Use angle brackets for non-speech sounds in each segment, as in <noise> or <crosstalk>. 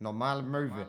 Normale Möwe.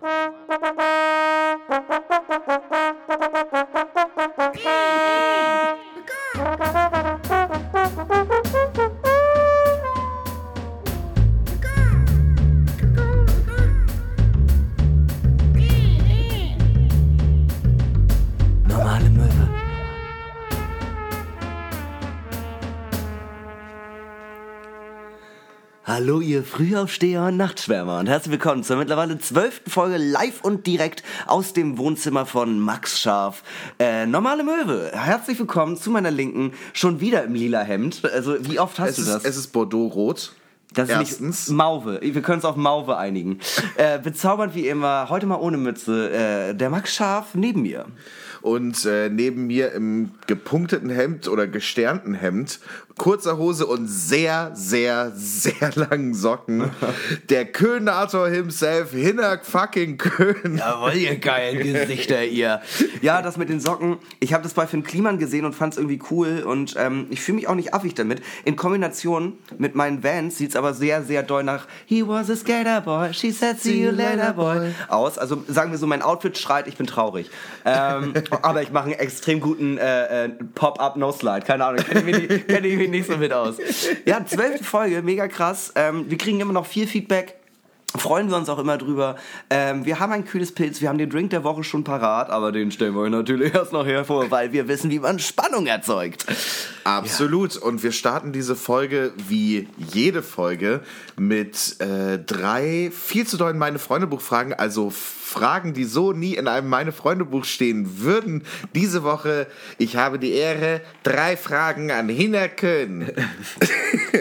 Hallo ihr Frühaufsteher und Nachtschwärmer und herzlich willkommen zur mittlerweile zwölften Folge live und direkt aus dem Wohnzimmer von Max Scharf. Äh, Normale Möwe, herzlich willkommen zu meiner Linken, schon wieder im lila Hemd. Also wie oft hast Es du ist, das? es ist Bordeaux-Rot. Das ist Erstens. nicht Mauve. Wir können uns auf Mauve einigen. äh, bezaubernd wie immer, heute mal ohne Mütze, äh, der Max Scharf neben mir. Und äh, neben mir im gepunkteten Hemd oder gesternten Hemd, kurzer Hose und sehr, sehr, sehr langen Socken, <laughs> der Köhnator himself, Hinak fucking Köhn. Jawohl, ihr geilen Gesichter, ihr. Ja, das mit den Socken. Ich habe das bei Finn Kliman gesehen und fand es irgendwie cool. Und ähm, ich fühle mich auch nicht affig damit. In Kombination mit meinen Vans sieht es aber sehr, sehr doll nach He was a skater boy, she said see you later boy aus. Also sagen wir so, mein Outfit schreit, ich bin traurig. Ähm, <laughs> aber ich mache einen extrem guten äh, äh, Pop-Up No-Slide. Keine Ahnung, ich, mich nicht- kenn ich mich nicht so mit aus. Ja, zwölfte Folge, mega krass. Ähm, wir kriegen immer noch viel Feedback. Freuen wir uns auch immer drüber. Ähm, wir haben ein kühles Pilz, wir haben den Drink der Woche schon parat, aber den stellen wir euch natürlich <laughs> erst noch hervor, weil wir wissen, wie man Spannung erzeugt. Absolut. Und wir starten diese Folge wie jede Folge mit äh, drei viel zu dollen Meine Freunde Buchfragen, also Fragen, die so nie in einem Meine Freunde Buch stehen würden. Diese Woche, ich habe die Ehre, drei Fragen an mich,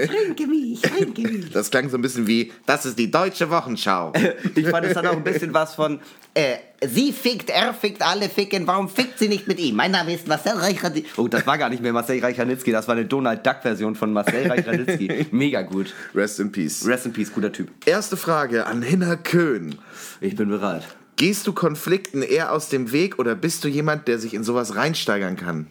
trinke mich. Das klang so ein bisschen wie, das ist die deutsche Wochenschau. <laughs> Ich fand, es hat auch ein bisschen was von, äh, sie fickt, er fickt, alle ficken, warum fickt sie nicht mit ihm? Mein Name ist Marcel Reich-Ranitzky. Oh, das war gar nicht mehr Marcel Reich-Ranitzky, das war eine Donald Duck-Version von Marcel <laughs> Reich-Ranitzky. Mega gut. Rest in Peace. Rest in Peace, guter Typ. Erste Frage an Hinak Köhn. Ich bin bereit. Gehst du Konflikten eher aus dem Weg oder bist du jemand, der sich in sowas reinsteigern kann?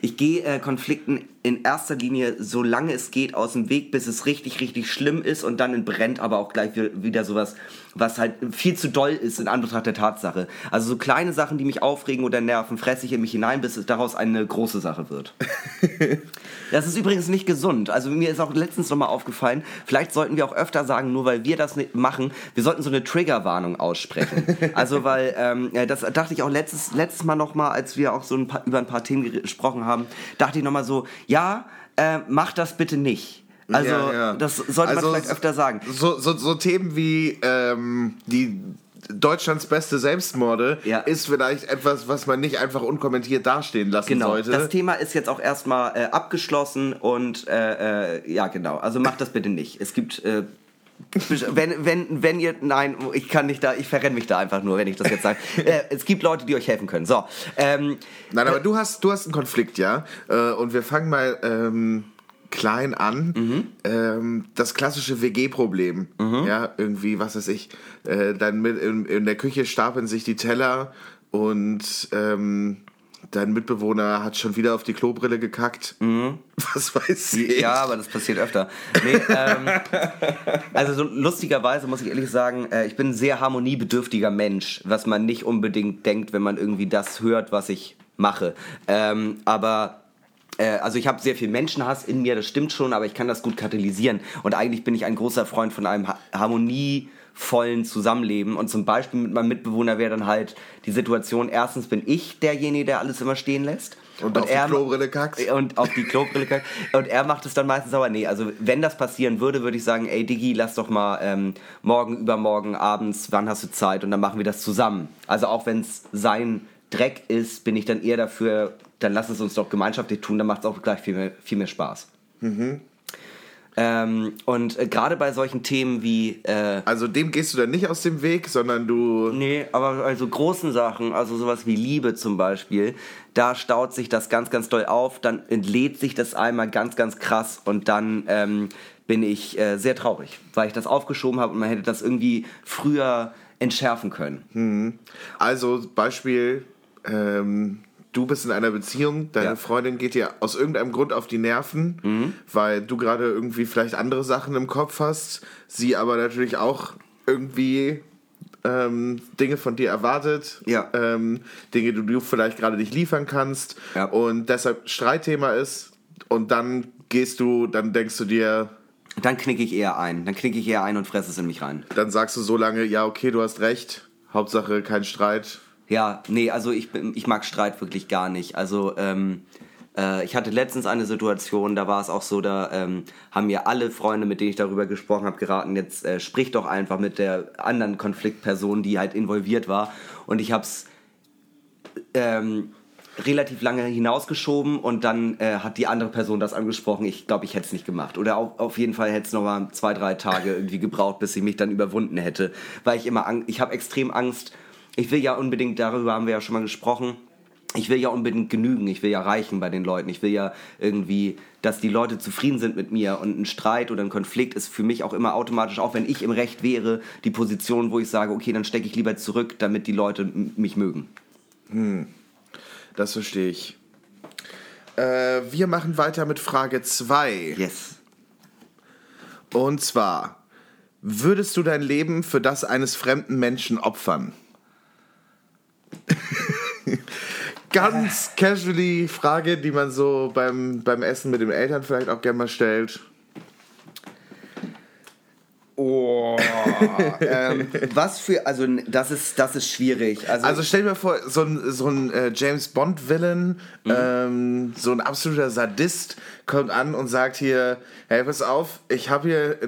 Ich gehe äh, Konflikten in erster Linie, solange es geht, aus dem Weg, bis es richtig, richtig schlimm ist und dann brennt aber auch gleich wi- wieder sowas, was halt viel zu doll ist in Anbetracht der Tatsache. Also so kleine Sachen, die mich aufregen oder nerven, fresse ich in mich hinein, bis es daraus eine große Sache wird. <laughs> Das ist übrigens nicht gesund. Also mir ist auch letztens nochmal aufgefallen, vielleicht sollten wir auch öfter sagen, nur weil wir das nicht machen, wir sollten so eine Triggerwarnung aussprechen. <laughs> Also weil, ähm, das dachte ich auch letztes, letztes Mal nochmal, als wir auch so ein paar, über ein paar Themen gesprochen haben, dachte ich nochmal so, ja, äh, mach das bitte nicht. Also Ja, ja. das sollte Also man vielleicht öfter sagen. So, so, so Themen wie ähm, die Deutschlands beste Selbstmorde Ja. ist vielleicht etwas, was man nicht einfach unkommentiert dastehen lassen Genau, sollte. das Thema ist jetzt auch erstmal äh, abgeschlossen und äh, äh, ja genau, also macht das bitte nicht. Es gibt äh, wenn, wenn, wenn ihr, nein, ich kann nicht da, ich verrenne mich da einfach nur, wenn ich das jetzt sage. <laughs> äh, es gibt Leute, die euch helfen können. So, ähm, Nein, aber du hast, du hast einen Konflikt, ja? Äh, Und wir fangen mal ähm, klein an. Mhm. Ähm, das klassische WG-Problem. Ja, irgendwie, was weiß ich. Äh, dann mit in, in der Küche stapeln sich die Teller und ähm, dein Mitbewohner hat schon wieder auf die Klobrille gekackt. Was weiß ich. Mhm. Ja, aber das passiert öfter. Nee, ähm, <laughs> also so lustigerweise muss ich ehrlich sagen, äh, ich bin ein sehr harmoniebedürftiger Mensch, was man nicht unbedingt denkt, wenn man irgendwie das hört, was ich mache. Ähm, aber äh, also ich habe sehr viel Menschenhass in mir, das stimmt schon, aber ich kann das gut katalysieren. Und eigentlich bin ich ein großer Freund von einem ha harmonievollen Zusammenleben. Und zum Beispiel mit meinem Mitbewohner wäre dann halt die Situation, erstens bin ich derjenige, der alles immer stehen lässt. Und auf die Klobrille kackt. Und auf die Klobrille kackt. Und er macht es dann meistens aber, nee, also wenn das passieren würde, würde ich sagen, ey Diggi, lass doch mal ähm, morgen, übermorgen, abends, wann hast du Zeit? Und dann machen wir das zusammen. Also auch wenn es sein Dreck ist, bin ich dann eher dafür, dann lass es uns doch gemeinschaftlich tun, dann macht es auch gleich viel mehr, viel mehr Spaß. Ähm, und äh, gerade bei solchen Themen wie äh, Also dem gehst du dann nicht aus dem Weg, sondern du. Nee, aber also großen Sachen, also sowas wie Liebe zum Beispiel, da staut sich das ganz, ganz doll auf, dann entlädt sich das einmal ganz, ganz krass und dann ähm, bin ich äh, sehr traurig, weil ich das aufgeschoben habe und man hätte das irgendwie früher entschärfen können. Also Beispiel, ähm, du bist in einer Beziehung, deine Ja. Freundin geht dir aus irgendeinem Grund auf die Nerven, weil du gerade irgendwie vielleicht andere Sachen im Kopf hast, sie aber natürlich auch irgendwie ähm, Dinge von dir erwartet, Ja. ähm, Dinge, die du vielleicht gerade nicht liefern kannst Ja. und deshalb Streitthema ist und dann gehst du, dann denkst du dir, Dann knicke ich eher ein. Dann knicke ich eher ein und fresse es in mich rein. dann sagst du so lange, ja okay, du hast recht, Hauptsache kein Streit. Ja, nee, also ich, ich mag Streit wirklich gar nicht. Also ähm, äh, ich hatte letztens eine Situation, da war es auch so, da ähm, haben mir alle Freunde, mit denen ich darüber gesprochen habe, geraten, jetzt äh, sprich doch einfach mit der anderen Konfliktperson, die halt involviert war. Und ich habe es ähm, relativ lange hinausgeschoben und dann äh, hat die andere Person das angesprochen. Ich glaube, ich hätte es nicht gemacht. Oder auf, auf jeden Fall hätte es noch mal zwei, drei Tage irgendwie gebraucht, bis ich mich dann überwunden hätte. Weil ich immer, ich habe extrem Angst. Ich will ja unbedingt, darüber haben wir ja schon mal gesprochen, ich will ja unbedingt genügen, ich will ja reichen bei den Leuten. Ich will ja irgendwie, dass die Leute zufrieden sind mit mir. Und ein Streit oder ein Konflikt ist für mich auch immer automatisch, auch wenn ich im Recht wäre, die Position, wo ich sage, okay, dann stecke ich lieber zurück, damit die Leute mich mögen. Das verstehe ich. Äh, wir machen weiter mit Frage 2. Yes. Und zwar, würdest du dein Leben für das eines fremden Menschen opfern? <laughs> Ganz casually Frage, die man so beim, beim Essen mit den Eltern vielleicht auch gerne mal stellt. Oh. <laughs> ähm, was für, also das ist, das ist schwierig. Also, Also stell dir mal vor, so ein, so ein äh, James Bond-Villain, ähm, so ein absoluter Sadist, kommt an und sagt hier, hey, pass auf, ich habe hier,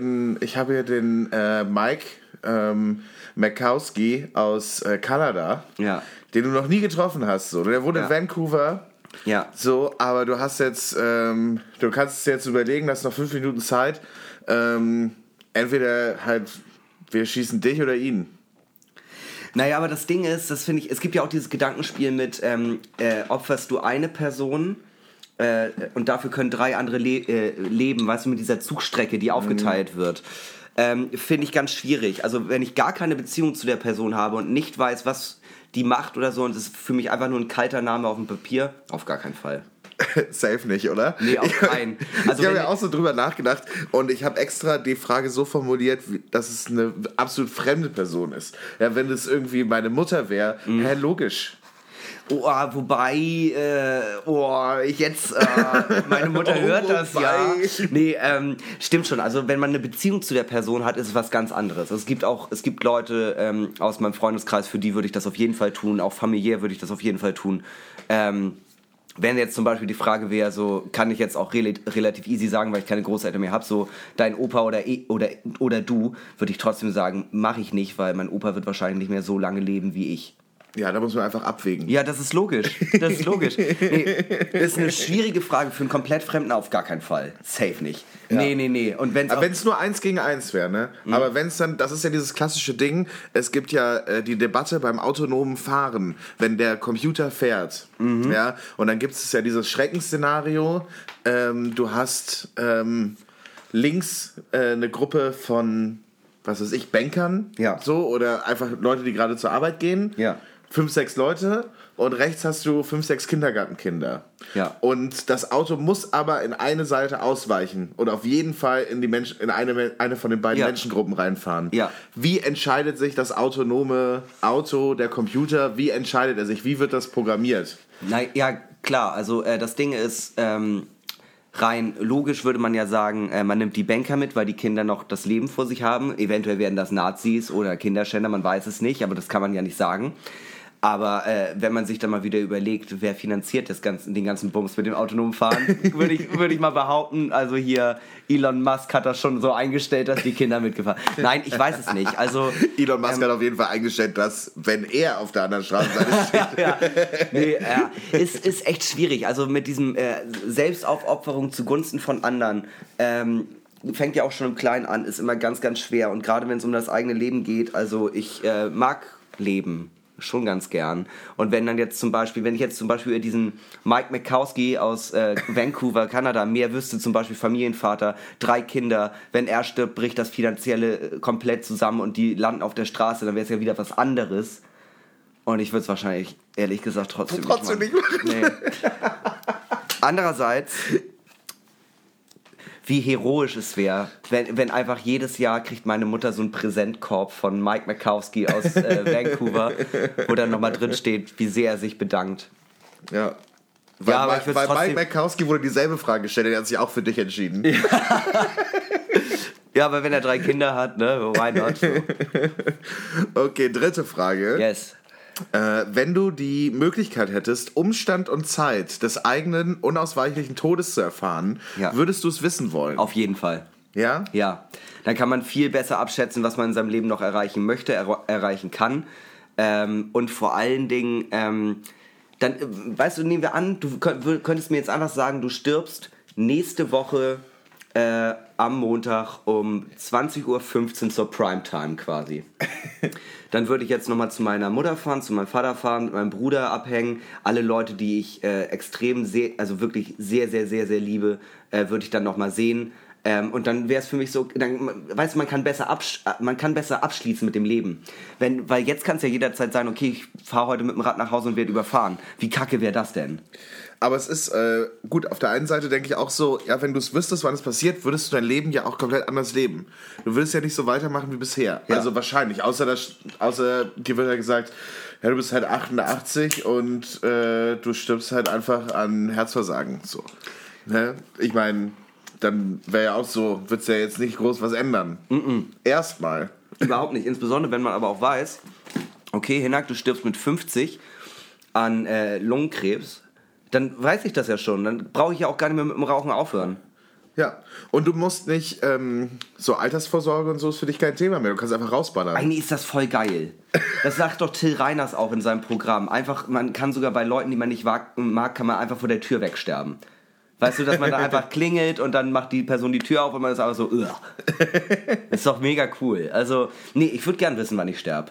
ich hab hier den äh, Mike ähm, Makowski aus äh, Kanada, Ja. den du noch nie getroffen hast. So. Der wohnt Ja. in Vancouver. ja. So, aber du hast jetzt, ähm, du kannst es jetzt überlegen, hast noch fünf Minuten Zeit. Ähm, entweder halt, wir schießen dich oder ihn. Naja, aber das Ding ist, das finde ich, es gibt ja auch dieses Gedankenspiel mit, ähm, äh, opferst du eine Person äh, und dafür können drei andere le äh, leben, weißt du, mit dieser Zugstrecke, die aufgeteilt wird. Ähm, finde ich ganz schwierig. Also wenn ich gar keine Beziehung zu der Person habe und nicht weiß, was die macht oder so, und es ist für mich einfach nur ein kalter Name auf dem Papier, auf gar keinen Fall. <laughs> Safe nicht, oder? Nee, auf keinen. Also ich habe ja auch so drüber nachgedacht und ich habe extra die Frage so formuliert, dass es eine absolut fremde Person ist. Ja, wenn es irgendwie meine Mutter wäre, Mhm. hä, logisch. Oh, wobei, äh, oh, ich jetzt, äh, meine Mutter <laughs> Oh, hört das ja. Nee, ähm, stimmt schon. Also wenn man eine Beziehung zu der Person hat, ist es was ganz anderes. Es gibt auch, es gibt Leute ähm, aus meinem Freundeskreis, für die würde ich das auf jeden Fall tun. Auch familiär würde ich das auf jeden Fall tun. Ähm, wenn jetzt zum Beispiel die Frage wäre, so kann ich jetzt auch rel relativ easy sagen, weil ich keine Großeltern mehr habe, so dein Opa oder, eh- oder, oder du, würde ich trotzdem sagen, mache ich nicht, weil mein Opa wird wahrscheinlich nicht mehr so lange leben wie ich. Ja, da muss man einfach abwägen. Ja, das ist logisch. Das ist logisch. <laughs> Nee, ist eine schwierige Frage für einen komplett Fremden auf gar keinen Fall. Safe nicht. Nee, nee, nee. Und wenn's Aber wenn es nur eins gegen eins wäre, ne? Mhm. Aber wenn es dann, das ist ja dieses klassische Ding, es gibt ja äh, die Debatte beim autonomen Fahren, wenn der Computer fährt, Mhm. ja, und dann gibt es ja dieses Schreckensszenario, ähm, du hast ähm, links äh, eine Gruppe von, was weiß ich, Bankern, Ja. so, oder einfach Leute, die gerade zur Arbeit gehen, Ja. Fünf, sechs Leute, und rechts hast du fünf, sechs Kindergartenkinder. Ja. Und das Auto muss aber in eine Seite ausweichen oder auf jeden Fall in, die Mensch, in eine, eine von den beiden Ja. Menschengruppen reinfahren. Ja. Wie entscheidet sich das autonome Auto, der Computer, wie entscheidet er sich? Wie wird das programmiert? na, ja, klar. Also äh, das Ding ist, ähm, rein logisch würde man ja sagen, äh, man nimmt die Banker mit, weil die Kinder noch das Leben vor sich haben. Eventuell werden das Nazis oder Kinderschänder, man weiß es nicht, aber das kann man ja nicht sagen. Aber äh, wenn man sich dann mal wieder überlegt, wer finanziert das ganze, den ganzen Bums mit dem autonomen Fahren, <laughs> würde ich, würde ich mal behaupten, also hier Elon Musk hat das schon so eingestellt, dass die Kinder mitgefahren. Nein, ich weiß es nicht. Also Elon Musk Ähm, hat auf jeden Fall eingestellt, dass, wenn er auf der anderen Straßenseite <laughs> steht, ja, nee, ja, ist, ist echt schwierig. Also mit diesem äh, Selbstaufopferung zugunsten von anderen ähm, fängt ja auch schon im Kleinen an, ist immer ganz, ganz schwer. Und gerade wenn es um das eigene Leben geht, also ich äh, mag Leben schon ganz gern. Und wenn dann jetzt zum Beispiel, wenn ich jetzt zum Beispiel über diesen Mike Makowski aus äh, Vancouver, Kanada, mehr wüsste, zum Beispiel Familienvater, drei Kinder, wenn er stirbt, bricht das Finanzielle äh, komplett zusammen und die landen auf der Straße, dann wäre es ja wieder was anderes. Und ich würde es wahrscheinlich, ehrlich gesagt, trotzdem, Trotzdem nicht machen. Nee. <laughs> Andererseits wie heroisch es wäre, wenn, wenn einfach jedes Jahr kriegt meine Mutter so einen Präsentkorb von Mike Makowski aus äh, <laughs> Vancouver, wo dann nochmal drin steht, wie sehr er sich bedankt. Ja. Weil, Ja, aber ich trotzdem- Mike Makowski wurde dieselbe Frage gestellt, er hat sich auch für dich entschieden. Ja, aber wenn er drei Kinder hat, ne, why not? So. <laughs> Okay, dritte Frage. Yes. Äh, wenn du die Möglichkeit hättest, Umstand und Zeit des eigenen unausweichlichen Todes zu erfahren, Ja. würdest du es wissen wollen? Auf jeden Fall. ja? Ja, dann kann man viel besser abschätzen, was man in seinem Leben noch erreichen möchte, er erreichen kann. Ähm, und vor allen Dingen, ähm, dann, äh, weißt du, nehmen wir an, du könntest mir jetzt einfach sagen, du stirbst nächste Woche äh, am Montag um 20.15 Uhr zur Primetime quasi. <laughs> Dann würde ich jetzt nochmal zu meiner Mutter fahren, zu meinem Vater fahren, mit meinem Bruder abhängen. Alle Leute, die ich äh, extrem sehr, also wirklich sehr, sehr, sehr, sehr liebe, äh, würde ich dann nochmal sehen. Ähm, und dann wäre es für mich so, dann, weißt du, man kann besser man kann besser abschließen mit dem Leben. Wenn, weil jetzt kann es ja jederzeit sein, okay, ich fahre heute mit dem Rad nach Hause und werde überfahren. Wie kacke wäre das denn? Aber es ist äh, gut, auf der einen Seite denke ich auch so, ja, wenn du es wüsstest, wann es passiert, würdest du dein Leben ja auch komplett anders leben. Du würdest ja nicht so weitermachen wie bisher. Ja. Also wahrscheinlich, außer, das, außer dir wird ja gesagt, ja, du bist halt 88 und äh, du stirbst halt einfach an Herzversagen. So. Ne? Ich meine, dann wäre ja auch so, wird es ja jetzt nicht groß was ändern. Erstmal. Überhaupt nicht. Insbesondere, wenn man aber auch weiß, okay, Hinak, du stirbst mit 50 an äh, Lungenkrebs, dann weiß ich das ja schon. Dann brauche ich ja auch gar nicht mehr mit dem Rauchen aufhören. Ja. Und du musst nicht, ähm, so Altersvorsorge und so ist für dich kein Thema mehr. Du kannst einfach rausballern. Eigentlich ist das voll geil. Das sagt doch Till Reiners auch in seinem Programm. Einfach, man kann sogar bei Leuten, die man nicht mag, mag kann man einfach vor der Tür wegsterben. Weißt du, dass man da <laughs> einfach klingelt und dann macht die Person die Tür auf und man ist einfach so, Ugh. <laughs> Ist doch mega cool. Also, nee, ich würde gern wissen, wann ich sterbe.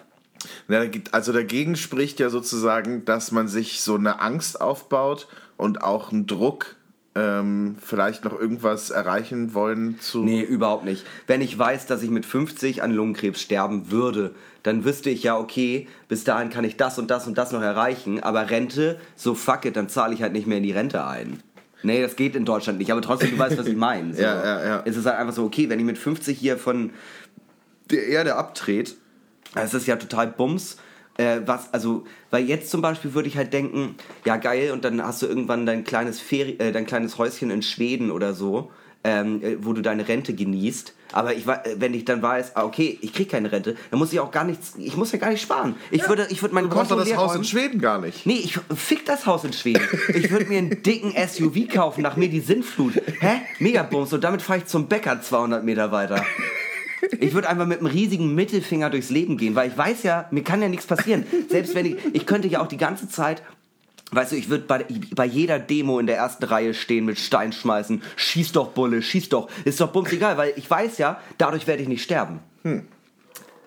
Also dagegen spricht ja sozusagen, dass man sich so eine Angst aufbaut und auch einen Druck, ähm, vielleicht noch irgendwas erreichen wollen zu. Nee, überhaupt nicht. Wenn ich weiß, dass ich mit 50 an Lungenkrebs sterben würde, dann wüsste ich ja, okay, bis dahin kann ich das und das und das noch erreichen, aber Rente, so fuck it, dann zahle ich halt nicht mehr in die Rente ein. Nee, das geht in Deutschland nicht, aber trotzdem, du weißt, was ich meine. <laughs> So. Ja, ja, ja. Es ist halt einfach so, okay, wenn ich mit 50 hier von der Erde abtrete, das ist ja total Bums. Äh, was, also, weil jetzt zum Beispiel würde ich halt denken, ja geil, und dann hast du irgendwann dein kleines, Feri äh, dein kleines Häuschen in Schweden oder so, ähm, äh, wo du deine Rente genießt. Aber ich, äh, wenn ich dann weiß, ah, okay, ich krieg keine Rente, dann muss ich auch gar nichts, ich muss ja gar nicht sparen. Ich würde, ich würde mein Du brauchst doch das Haus in. Schweden gar nicht. Nee, ich fick das Haus in Schweden. Ich würde mir einen dicken SUV kaufen, nach mir die Sintflut. Hä? Megabums. Und damit fahre ich zum Bäcker 200 Meter weiter. Ich würde einfach mit einem riesigen Mittelfinger durchs Leben gehen, weil ich weiß ja, mir kann ja nichts passieren. Selbst wenn ich, ich könnte ja auch die ganze Zeit, weißt du, ich würde bei, bei jeder Demo in der ersten Reihe stehen mit Stein schmeißen. Schieß doch, Bulle, schieß doch. Ist doch bums egal, weil ich weiß ja, dadurch werde ich nicht sterben.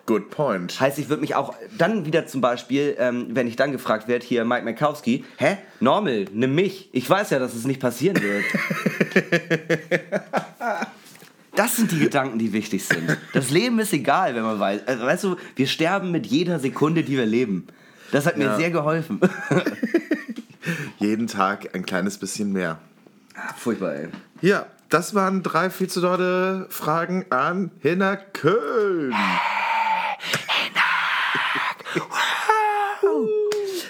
Good point. Heißt, ich würde mich auch dann wieder zum Beispiel, ähm, wenn ich dann gefragt werde, hier Mike Makowski, hä? Normal, nimm mich. Ich weiß ja, dass es nicht passieren wird. <laughs> Das sind die Gedanken, die wichtig sind. Das Leben ist egal, wenn man weiß. Also, weißt du, wir sterben mit jeder Sekunde, die wir leben. Das hat mir Ja. sehr geholfen. <laughs> Jeden Tag ein kleines bisschen mehr. Furchtbar, ey. Ja, das waren drei viel zu dolle Fragen an Hinner Köln.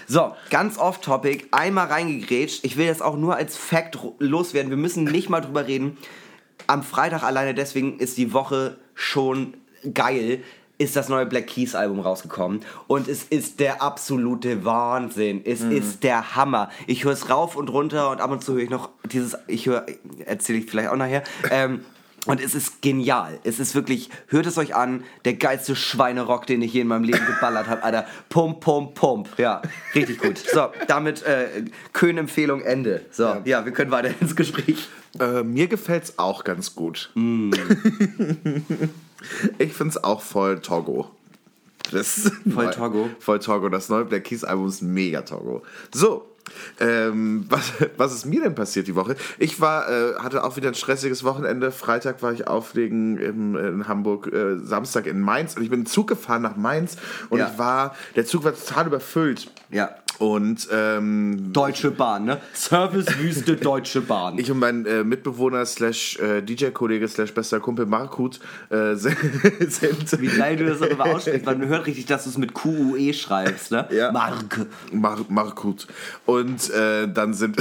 So, ganz off-topic, einmal reingegrätscht. Ich will das auch nur als Fact loswerden. Wir müssen nicht mal drüber reden. Am Freitag alleine, deswegen ist die Woche schon geil, ist das neue Black Keys Album rausgekommen. Und es ist der absolute Wahnsinn. Es ist der Hammer. Ich höre es rauf und runter und ab und zu höre ich noch dieses, ich höre, erzähle ich vielleicht auch nachher. Ähm, und es ist genial. Es ist wirklich, hört es euch an, der geilste Schweinerock, den ich je in meinem Leben geballert habe, Alter. Pump, pump, pump. Ja, richtig gut. So, damit äh, Köhn-Empfehlung Ende. So, ja. wir können weiter ins Gespräch. Äh, mir gefällt's auch ganz gut. Mm. <laughs> ich find's auch voll Togo. Das Voll <laughs> Togo? Voll Togo. Das neue Black Keys Album ist mega Togo. So. Ähm, <laughs> was, was ist mir denn passiert die Woche? Ich war, äh, hatte auch wieder ein stressiges Wochenende. Freitag war ich auflegen im, in Hamburg, äh, Samstag in Mainz und ich bin Zug gefahren nach Mainz und Ja. ich war, der Zug war total überfüllt. Ja. Und ähm, Deutsche Bahn, ne? Servicewüste <laughs> Deutsche Bahn. ich und mein äh, Mitbewohner slash äh, DJ-Kollege slash bester Kumpel Markut äh, <laughs> sind, Wie geil du das aber aussprichst, weil man hört richtig, dass du es mit QUE schreibst, ne? Ja. Mark. Mar Markut. Und äh, dann sind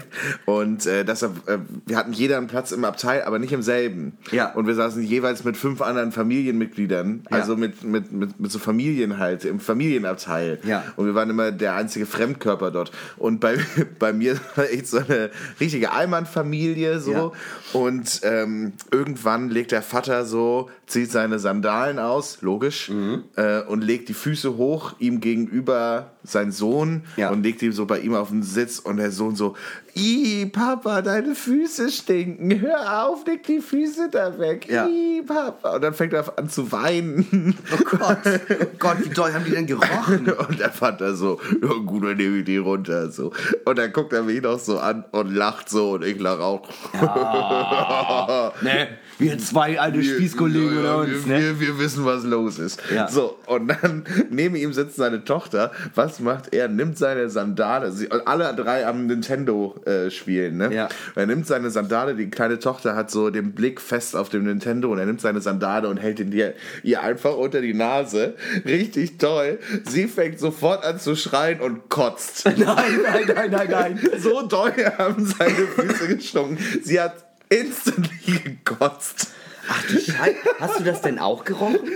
<laughs> und äh, deshalb, äh, wir hatten jeder einen Platz im Abteil, aber nicht im selben. Ja. Und wir saßen jeweils mit fünf anderen Familienmitgliedern, Ja. also mit, mit, mit, mit so Familien halt, im Familienabteil. Ja. Und wir waren immer der einzige Fremdkörper dort. Und bei, <laughs> bei mir war echt so eine richtige Allmann-Familie so. Ja. Und ähm, irgendwann legt der Vater so, zieht seine Sandalen aus, logisch, Mhm. äh, und legt die Füße hoch, ihm gegenüber sein Sohn Ja. und legt ihn so bei ihm auf den Sitz und der Sohn so, Ih, Papa, deine Füße stinken, hör auf, leg die Füße da weg, Ja. Ih, Papa. Und dann fängt er an zu weinen. Oh Gott. Oh Gott, wie doll haben die denn gerochen? <laughs> Und der Vater so, ja gut, dann nehme ich die runter. So. Und dann guckt er mich noch so an und lacht so und ich lache auch. <laughs> ne? Wir zwei alte Spießkollegen unter uns, wir, ne? wir, wir wissen, was los ist. Ja. So, und dann <laughs> neben ihm sitzt seine Tochter. Was macht er? Nimmt seine Sandale. Sie, alle drei am Nintendo-Spielen, ne? Ja. Er nimmt seine Sandale, die kleine Tochter hat so den Blick fest auf dem Nintendo und er nimmt seine Sandale und hält ihn dir, ihr einfach unter die Nase. Richtig toll. Sie fängt sofort an zu schreien und kotzt. <laughs> Nein, nein, nein, nein, nein. <laughs> So doll haben seine Füße gestunken. Sie hat instantly <laughs> gekotzt. Ach du Scheiße. Hast du das denn auch gerochen? <laughs>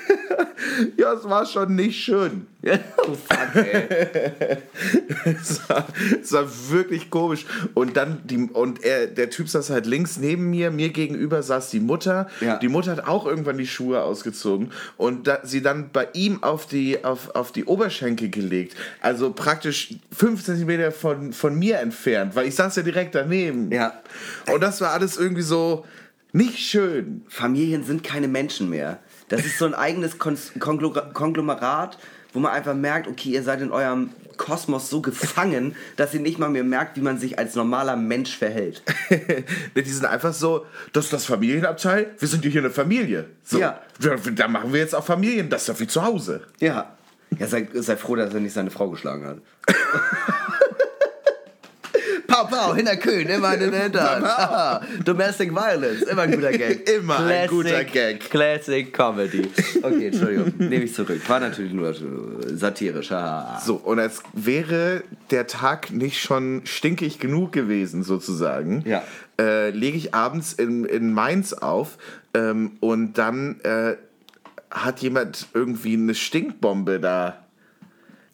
Ja, es war schon nicht schön. <laughs> oh fuck, ey. Es war, es war wirklich komisch. Und dann die und er, der Typ saß halt links neben mir, mir gegenüber saß die Mutter. Ja. Die Mutter hat auch irgendwann die Schuhe ausgezogen und da, sie dann bei ihm auf die, auf, auf die Oberschenkel gelegt. Also praktisch fünf Zentimeter von, von mir entfernt, weil ich saß ja direkt daneben. Ja. Und das war alles irgendwie so nicht schön. Familien sind keine Menschen mehr. Das ist so ein eigenes Kon Konglom- Konglomerat, wo man einfach merkt, okay, ihr seid in eurem Kosmos so gefangen, <laughs> dass ihr nicht mal mehr merkt, wie man sich als normaler Mensch verhält. <laughs> die sind einfach so, das ist das Familienabteil, wir sind ja hier eine Familie. So, Ja. da, machen wir jetzt auch Familien, das ist doch wie zu Hause. Ja. Ja, sei, sei froh, dass er nicht seine Frau geschlagen hat. <laughs> Pau, pau, hinter Kühn, immer in den Hintern. <laughs> Domestic Violence, immer ein guter Gag. <laughs> Immer ein guter Gag. Classic Comedy. Okay, Entschuldigung, nehme ich zurück. War natürlich nur äh, satirisch. haha. So, und als wäre der Tag nicht schon stinkig genug gewesen, sozusagen, Ja. äh, lege ich abends in, in Mainz auf ähm, und dann äh, hat jemand irgendwie eine Stinkbombe da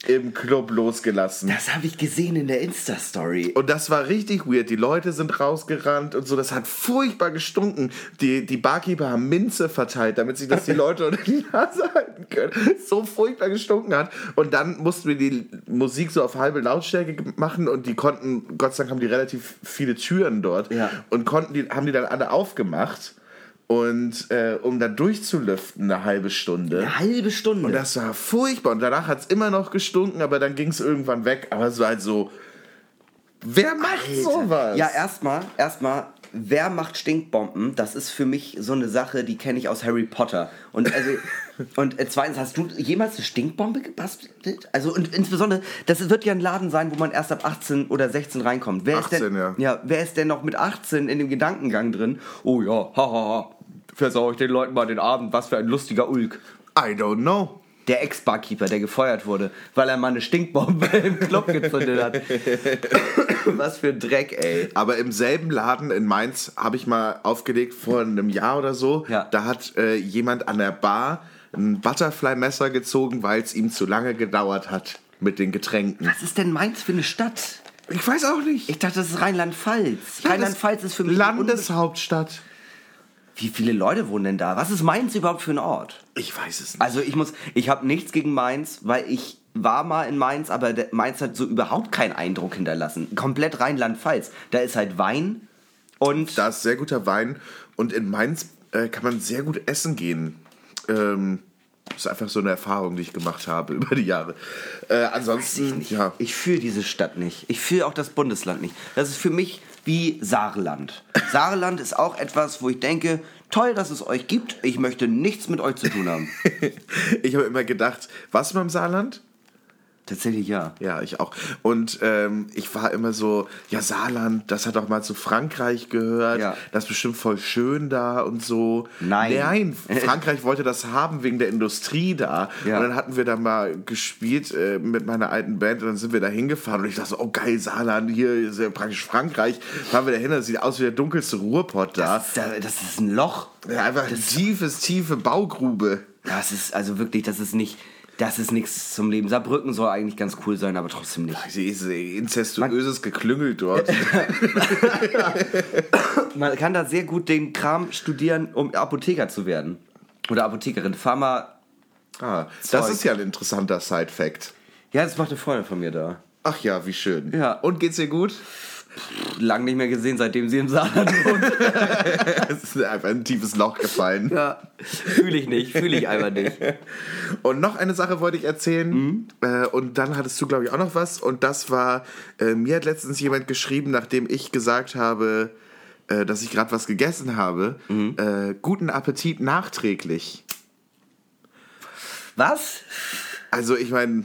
im Club losgelassen. Das habe ich gesehen in der Insta-Story. Und das war richtig weird. Die Leute sind rausgerannt und so. Das hat furchtbar gestunken. Die, die Barkeeper haben Minze verteilt, damit sich das die Leute unter die Nase halten können. So furchtbar gestunken hat. Und dann mussten wir die Musik so auf halbe Lautstärke machen und die konnten, Gott sei Dank haben die relativ viele Türen dort Ja. und konnten die, haben die dann alle aufgemacht. Und äh, um da durchzulüften, eine halbe Stunde. Eine halbe Stunde. Und das war furchtbar. Und danach hat es immer noch gestunken, aber dann ging es irgendwann weg. Aber es war halt so. Wer macht sowas? Ja, erstmal, erstmal, wer macht Stinkbomben? Das ist für mich so eine Sache, die kenne ich aus Harry Potter. Und also <laughs> und äh, zweitens, hast du jemals eine Stinkbombe gebastelt? Also und insbesondere, das wird ja ein Laden sein, wo man erst ab 18 oder 16 reinkommt. Wer ist 18, denn, ja. wer ist denn noch mit 18 in dem Gedankengang drin? Oh ja, hahaha. Versau ich den Leuten mal den Abend, was für ein lustiger Ulk. I don't know. Der Ex-Barkeeper, der gefeuert wurde, weil er mal eine Stinkbombe <laughs> im Club gezündet hat. <laughs> Was für ein Dreck, ey. Aber im selben Laden in Mainz habe ich mal aufgelegt vor einem Jahr oder so. Ja. Da hat äh, jemand an der Bar ein Butterfly-Messer gezogen, weil es ihm zu lange gedauert hat mit den Getränken. Was ist denn Mainz für eine Stadt? Ich weiß auch nicht. Ich dachte, das ist Rheinland-Pfalz. Rheinland-Pfalz ist für mich. Landeshauptstadt. Wie viele Leute wohnen denn da? Was ist Mainz überhaupt für ein Ort? Ich weiß es nicht. Also ich muss, ich habe nichts gegen Mainz, weil ich war mal in Mainz, aber Mainz hat so überhaupt keinen Eindruck hinterlassen. Komplett Rheinland-Pfalz. Da ist halt Wein und Da ist sehr guter Wein und in Mainz äh, kann man sehr gut essen gehen. Ähm, das ist einfach so eine Erfahrung, die ich gemacht habe <laughs> über die Jahre. Äh, ansonsten, ja. ich fühle diese Stadt nicht. Ich fühle auch das Bundesland nicht. Das ist für mich wie Saarland. Saarland ist auch etwas, wo ich denke, toll, dass es euch gibt. Ich möchte nichts mit euch zu tun haben. <laughs> Ich habe immer gedacht, was beim Saarland? Tatsächlich ja. Ja, ich auch. Und ähm, ich war immer so, ja, Saarland, das hat auch mal zu Frankreich gehört. Ja. Das ist bestimmt voll schön da und so. Nein. Nein, <laughs> Frankreich wollte das haben wegen der Industrie da. Ja. Und dann hatten wir da mal gespielt äh, mit meiner alten Band und dann sind wir da hingefahren und ich dachte so, oh geil, Saarland, hier ist ja praktisch Frankreich. Fahren wir da hin, das sieht aus wie der dunkelste Ruhrpott da. Das ist, da- das ist ein Loch. Ja, einfach eine tiefes, tiefe Baugrube. Das ist also wirklich, das ist nicht, das ist nichts zum Leben. Saarbrücken soll eigentlich ganz cool sein, aber trotzdem nicht. So inzestuöses Geklüngel dort. <laughs> Man kann da sehr gut den Kram studieren, um Apotheker zu werden. Oder Apothekerin. Pharma. ah, das Zeug. ist ja ein interessanter Side-Fact. Ja, das macht eine Freundin von mir da. Ach ja, wie schön. Ja. Und geht's dir gut? Lang nicht mehr gesehen, seitdem sie im Saarland wohnt. <laughs> Es ist einfach ein tiefes Loch gefallen. ja. Fühle ich nicht, fühle ich einfach nicht. <laughs> Und noch eine Sache wollte ich erzählen. Äh, und dann hattest du, glaube ich, auch noch was. Und das war, äh, mir hat letztens jemand geschrieben, nachdem ich gesagt habe, äh, dass ich gerade was gegessen habe. Äh, guten Appetit nachträglich. Was? Also ich meine,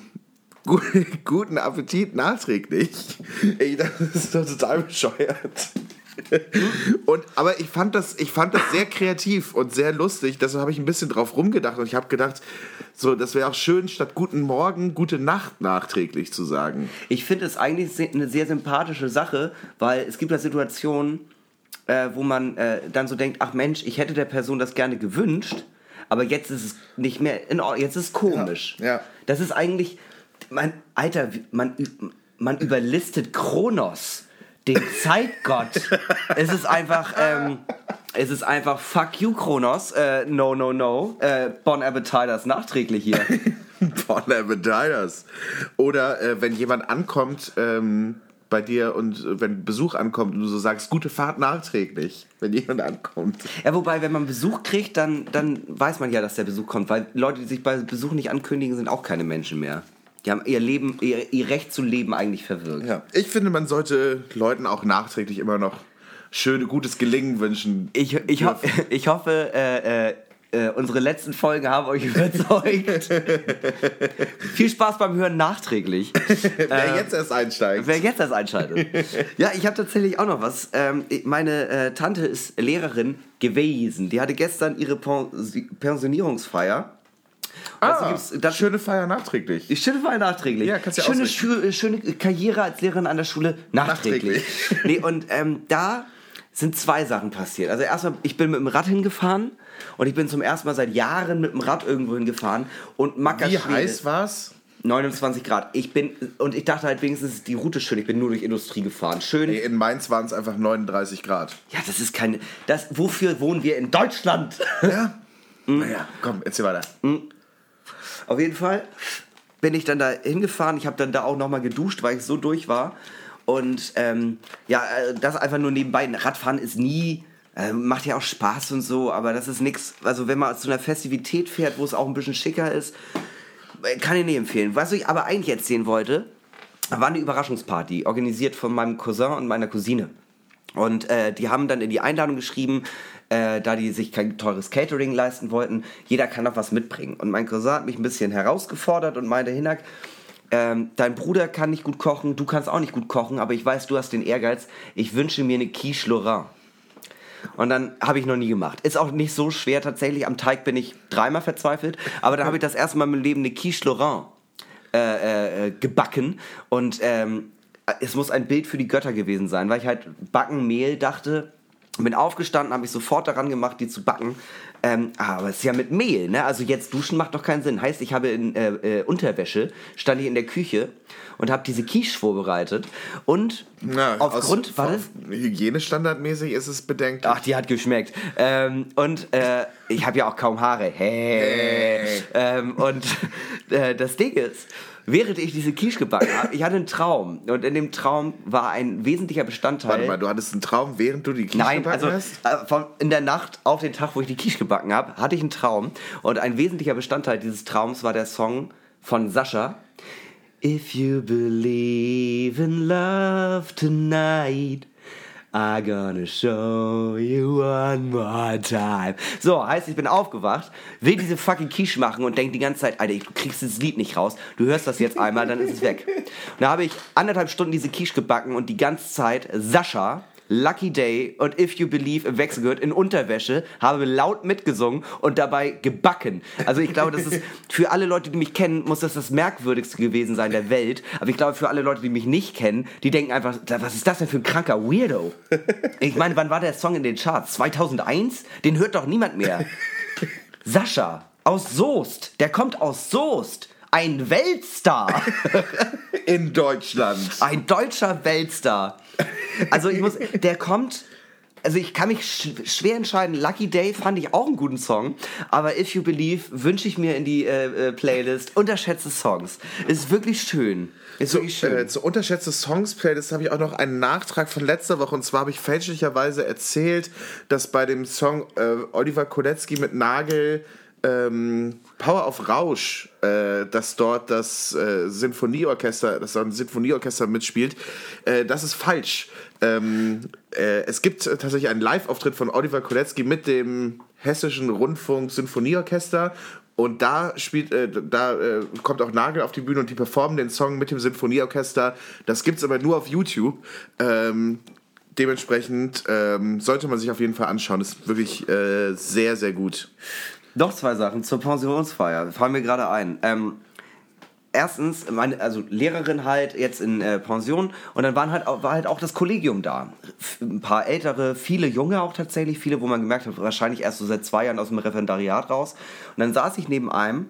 <laughs> guten Appetit nachträglich. Ich, das ist doch total bescheuert. Und, aber ich fand, das, ich fand das sehr kreativ und sehr lustig. Deshalb habe ich ein bisschen drauf rumgedacht und ich habe gedacht, so, das wäre auch schön, statt guten Morgen, gute Nacht nachträglich zu sagen. Ich finde es eigentlich eine sehr sympathische Sache, weil es gibt ja Situationen, äh, wo man äh, dann so denkt, ach Mensch, ich hätte der Person das gerne gewünscht, aber jetzt ist es nicht mehr in Ordnung, jetzt ist es komisch. Ja, ja. Das ist eigentlich, mein Alter, man, man überlistet Kronos, den Zeitgott. es ist einfach, ähm, es ist einfach fuck you Kronos, äh, no no no, äh, Bon Appetiters nachträglich hier. <laughs> Bon Appetiters. Oder äh, wenn jemand ankommt ähm, bei dir und äh, wenn Besuch ankommt und du so sagst, gute Fahrt nachträglich, wenn jemand ankommt. Ja, wobei, wenn man Besuch kriegt, dann, dann weiß man ja, dass der Besuch kommt, weil Leute, die sich bei Besuch nicht ankündigen, sind auch keine Menschen mehr. Die haben ihr Leben, ihr, ihr Recht zu leben eigentlich verwirkt. Ja, ich finde, man sollte Leuten auch nachträglich immer noch schöne, gutes Gelingen wünschen. Ich, ich, ho <laughs> ich hoffe, äh, äh, äh, unsere letzten Folgen haben euch <laughs> überzeugt. Viel Spaß beim Hören nachträglich. <laughs> Wer jetzt erst einsteigt. Wer jetzt das einschaltet. ja, ich habe tatsächlich auch noch was. Ähm, meine äh, Tante ist Lehrerin gewesen. Die hatte gestern ihre Pensi- Pensionierungsfeier. Ah, dazu- schöne Feier nachträglich. Die Schöne Feier nachträglich. Ja, kannst ja schöne, äh, schöne Karriere als Lehrerin an der Schule nachträglich. <laughs> nee, und ähm, da sind zwei Sachen passiert. Also erstmal, ich bin mit dem Rad hingefahren und ich bin zum ersten Mal seit Jahren mit dem Rad irgendwo hingefahren und Macker Wie heiß war's? 29 Grad. Ich bin und ich dachte halt wenigstens ist die Route schön. Ich bin nur durch Industrie gefahren. Schön. Nee, in Mainz waren es einfach 39 Grad. Ja, das ist keine. Das. Wofür wohnen wir in Deutschland? Ja? <laughs> Naja, komm, erzähl weiter. Auf jeden Fall bin ich dann da hingefahren. Ich habe dann da auch nochmal geduscht, weil ich so durch war. Und ähm, ja, äh, das einfach nur nebenbei. Radfahren ist nie, äh, macht ja auch Spaß und so, aber das ist nichts. Also, wenn man zu einer Festivität fährt, wo es auch ein bisschen schicker ist, äh, kann ich nicht empfehlen. Was ich aber eigentlich erzählen wollte, war eine Überraschungsparty, organisiert von meinem Cousin und meiner Cousine. Und äh, die haben dann in die Einladung geschrieben, äh, da die sich kein teures Catering leisten wollten, jeder kann noch was mitbringen. Und mein Cousin hat mich ein bisschen herausgefordert und meinte, Hinak, ähm, dein Bruder kann nicht gut kochen, du kannst auch nicht gut kochen, aber ich weiß, du hast den Ehrgeiz, ich wünsche mir eine Quiche Lorrain. Und dann habe ich noch nie gemacht. Ist auch nicht so schwer tatsächlich. Am Teig bin ich dreimal verzweifelt. Aber dann habe ich das erste Mal meinem Leben eine Quiche Lorrain äh, äh, gebacken. Und ähm, es muss ein Bild für die Götter gewesen sein, weil ich halt Backen, Mehl dachte. Bin aufgestanden, habe ich sofort daran gemacht, die zu backen. Ähm, aber es ist ja mit Mehl, ne? Also jetzt duschen macht doch keinen Sinn. Heißt, ich habe in äh, äh, Unterwäsche, stand ich in der Küche und habe diese Quiche vorbereitet. Und Na, aufgrund, aus, warte, Hygienestandardmäßig ist es bedenklich. Ach, die hat geschmeckt. Ähm, und äh, ich habe ja auch kaum Haare. Hey. Ähm, und <laughs> äh, das Ding ist, während ich diese Quiche gebacken habe, ich hatte einen Traum. Und in dem Traum war ein wesentlicher Bestandteil. Warte mal, du hattest einen Traum, während du die Quiche Nein, gebacken also hast? äh, von, in der Nacht auf den Tag, wo ich die Quiche gebacken habe, hatte ich einen Traum. Und ein wesentlicher Bestandteil dieses Traums war der Song von Sascha. If you believe in love tonight, I gonna show you one more time. So, heißt, ich bin aufgewacht, will diese fucking Quiche machen und denk die ganze Zeit, Alter, du kriegst das Lied nicht raus. Du hörst das jetzt einmal, dann ist es weg. Und da habe ich anderthalb Stunden diese Quiche gebacken und die ganze Zeit Sascha Lucky Day und If You Believe im Wechsel gehört in Unterwäsche, habe laut mitgesungen und dabei gebacken. Also ich glaube, das ist <laughs> für alle Leute, die mich kennen, muss das das merkwürdigste gewesen sein der Welt. Aber ich glaube, für alle Leute, die mich nicht kennen, die denken einfach, was ist das denn für ein kranker Weirdo? Ich meine, wann war der Song in den Charts? 2001? Den hört doch niemand mehr. <laughs> Sascha aus Soest, der kommt aus Soest. Ein Weltstar. <laughs> In Deutschland. Ein deutscher Weltstar. Also ich muss, der kommt. Also ich kann mich sch schwer entscheiden. Lucky Day fand ich auch einen guten Song, aber If You Believe wünsche ich mir in die äh, äh, Playlist. Unterschätzte Songs. Ist wirklich schön. Ist Zu, wirklich schön. äh, zu unterschätzte Songs Playlist habe ich auch noch einen Nachtrag von letzter Woche und zwar habe ich fälschlicherweise erzählt, dass bei dem Song äh, Oliver Kolecki mit Nagel ähm, Power of Rausch, äh, dass dort das äh, Sinfonieorchester, dass dort ein Sinfonieorchester mitspielt, äh, das ist falsch. Ähm, äh, es gibt tatsächlich einen Live-Auftritt von Oliver Kolecki mit dem Hessischen Rundfunk Sinfonieorchester und da spielt, äh, da äh, kommt auch Nagel auf die Bühne und die performen den Song mit dem Sinfonieorchester. Das gibt's aber nur auf YouTube. Ähm, dementsprechend ähm, sollte man sich auf jeden Fall anschauen. Das ist wirklich äh, sehr, sehr gut. Noch zwei Sachen zur Pensionsfeier. Fallen mir gerade ein. Ähm, erstens, meine, also Lehrerin halt jetzt in äh, Pension und dann waren halt, war halt auch das Kollegium da. F- Ein paar ältere, viele junge auch tatsächlich, viele, wo man gemerkt hat, wahrscheinlich erst so seit zwei Jahren aus dem Referendariat raus. Und dann saß ich neben einem,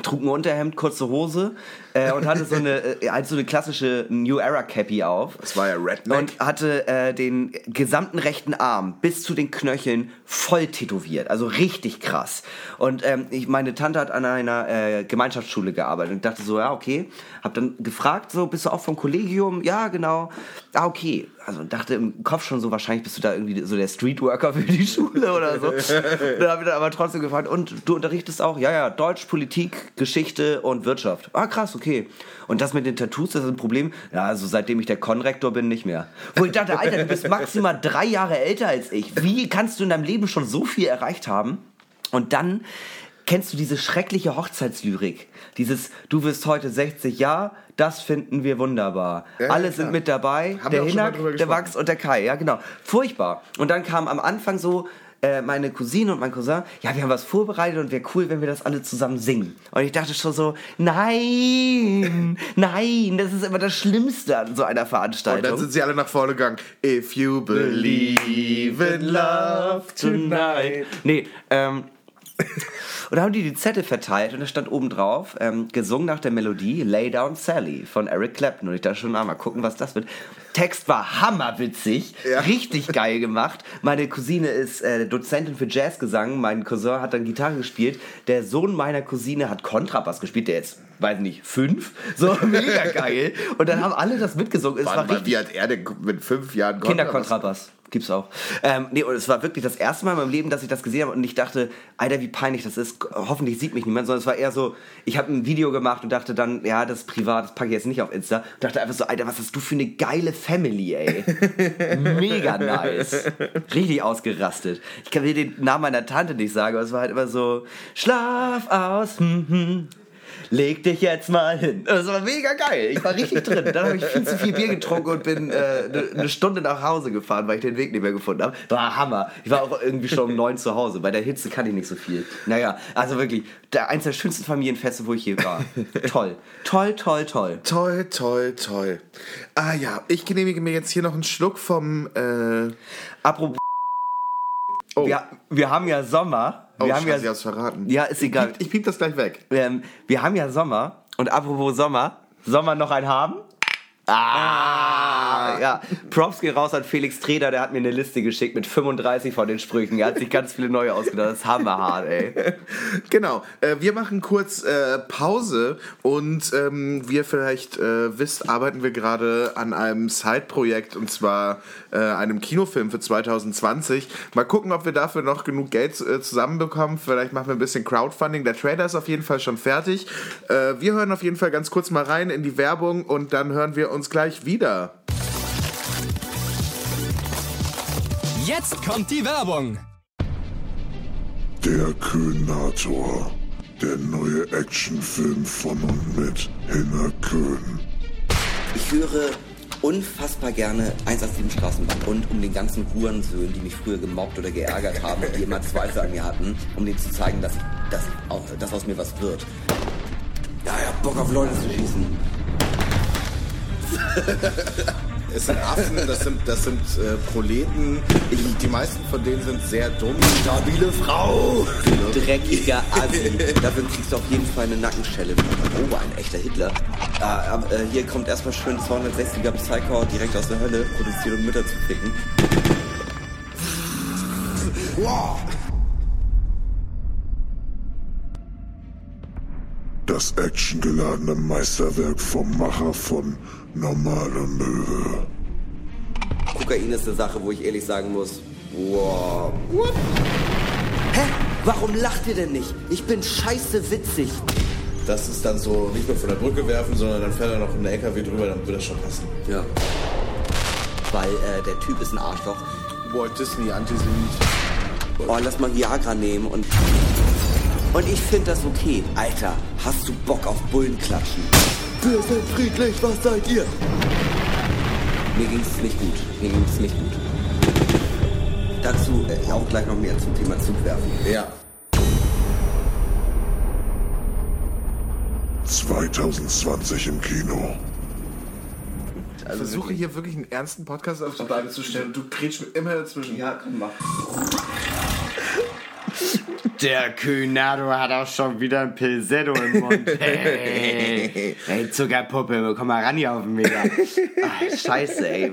trug ein Unterhemd, kurze Hose äh, und hatte so eine, äh, halt so eine klassische New Era Cappy auf. Das war ja Redneck. Und hatte äh, den gesamten rechten Arm bis zu den Knöcheln voll tätowiert. Also richtig krass. Und ähm, ich, meine Tante hat an einer äh, Gemeinschaftsschule gearbeitet und dachte so, ja, okay. Hab dann gefragt, so, bist du auch vom Kollegium? Ja, genau. Ah, okay. Also dachte im Kopf schon so, wahrscheinlich bist du da irgendwie so der Streetworker für die Schule oder so. <laughs> dann habe ich dann aber trotzdem gefragt, und du unterrichtest auch? Ja, ja, Deutsch, Politik, Geschichte und Wirtschaft. Ah, krass, okay. Und das mit den Tattoos, das ist ein Problem. Ja, also seitdem ich der Konrektor bin, nicht mehr. Wo ich dachte, Alter, du bist maximal drei Jahre älter als ich. Wie kannst du in deinem Leben schon so viel erreicht haben? Und dann kennst du diese schreckliche Hochzeitslyrik. Dieses, du wirst heute 60 Jahre, das finden wir wunderbar. Ja, Alle klar. sind mit dabei. Haben der Hinak, der. Wachs und der Kai. Ja, genau. Furchtbar. Und dann kam am Anfang so, äh, meine Cousine und mein Cousin, ja, wir haben was vorbereitet und wäre cool, wenn wir das alle zusammen singen. Und ich dachte schon so, nein, <laughs> nein, das ist immer das Schlimmste an so einer Und dann Veranstaltung. sind sie alle nach vorne gegangen. If you believe in love tonight. Nee, ähm. Und da haben die die Zettel verteilt und da stand oben drauf, ähm, gesungen nach der Melodie Lay Down Sally von Eric Clapton. Und ich dachte schon, ah, mal gucken, was das wird. Text war hammerwitzig, Ja. richtig geil gemacht. Meine Cousine ist äh, Dozentin für Jazzgesang, mein Cousin hat dann Gitarre gespielt. Der Sohn meiner Cousine hat Kontrabass gespielt, der jetzt, weiß nicht, fünf. So <laughs> mega geil. Und dann haben alle das mitgesungen. Es war mal, richtig wie hat er denn mit fünf Jahren Kinderkontrabass. Gibt's auch. Ähm, nee, und es war wirklich das erste Mal in meinem Leben, dass ich das gesehen habe und ich dachte, Alter, wie peinlich das ist. Hoffentlich sieht mich niemand, sondern es war eher so, ich habe ein Video gemacht und dachte dann, ja, das ist privat, das packe ich jetzt nicht auf Insta. Und dachte einfach so, Alter, was hast du für eine geile Family, ey. <laughs> Mega nice. Richtig ausgerastet. Ich kann dir den Namen meiner Tante nicht sagen, aber es war halt immer so, Schlaf aus, hm, hm. Leg dich jetzt mal hin. Das war mega geil. Ich war richtig drin. Dann habe ich viel zu viel Bier getrunken und bin äh, eine eine Stunde nach Hause gefahren, weil ich den Weg nicht mehr gefunden habe. War Hammer. Ich war auch irgendwie schon um neun zu Hause. Bei der Hitze kann ich nicht so viel. Naja, also wirklich, der, eins der schönsten Familienfeste, wo ich je war. toll. Toll, toll, toll. Toll, toll, toll. Ah ja, ich genehmige mir jetzt hier noch einen Schluck vom. Äh, Apropos, oh, wir, wir haben ja Sommer. Oh Wir haben Scheiße, ja, verraten. ja, ist egal. Ich, ich piep das gleich weg. Ähm, wir haben ja Sommer. Und apropos Sommer, Sommer noch ein haben? Ah, ja. Props gehen raus an Felix Treder, der hat mir eine Liste geschickt mit 35 von den Sprüchen. Er hat sich ganz viele neue ausgedacht. Das ist hammerhart, ey. <laughs> Genau, äh, wir machen kurz äh, Pause und ähm, wie ihr vielleicht äh, wisst, arbeiten wir gerade an einem Side-Projekt und zwar einem Kinofilm für 2020. Mal gucken, ob wir dafür noch genug Geld zusammenbekommen. Vielleicht machen wir ein bisschen Crowdfunding. Der Trailer ist auf jeden Fall schon fertig. Wir hören auf jeden Fall ganz kurz mal rein in die Werbung und dann hören wir uns gleich wieder. Jetzt kommt die Werbung. Der Köhnator. Der neue Actionfilm von und mit Hinner Köhn. Ich höre unfassbar gerne 187 Straßenbahn und um den ganzen Hurensöhnen, die mich früher gemobbt oder geärgert haben und die immer Zweifel an mir hatten, um denen zu zeigen, dass, dass, auch, dass aus mir was wird. Ja, ich hab Bock auf Leute zu schießen. <laughs> Es sind Affen, das sind, das sind äh, Proleten. Ich, die meisten von denen sind sehr dumm. Stabile Frau! Dreckiger Assi. Dafür kriegst du auf jeden Fall eine Nackenschelle. Oh, ein echter Hitler. Ah, äh, hier kommt erstmal schön 260er Psycho direkt aus der Hölle, produziert um Mütter zu ficken. Das actiongeladene Meisterwerk vom Macher von Normale Möwe. Kokain ist eine Sache, wo ich ehrlich sagen muss, wow. Hä? Warum lacht ihr denn nicht? Ich bin scheiße witzig. Das ist dann so nicht nur von der Brücke werfen, sondern dann fährt er noch in der LKW drüber, dann wird das schon passen. Ja. Weil äh, der Typ ist ein Arschloch. Walt Disney, Antisemit. Oh, lass mal Viagra nehmen und. Und ich finde das okay. Alter, hast du Bock auf Bullenklatschen? Wir sind friedlich, was seid ihr? Mir ging es nicht gut. Mir ging es nicht gut. Dazu äh, auch gleich noch mehr zum Thema Zugwerfen. Ja. 2020 im Kino. Ich versuche hier wirklich einen ernsten Podcast auf die Beine zu stellen und du kretsch mir immer dazwischen. Ja, komm, mach. Der Kühnado hat auch schon wieder ein Pilsetto im Mund. <laughs> Hey, hey Zuckerpuppe, komm mal ran hier auf den Meter. Ach, scheiße, ey.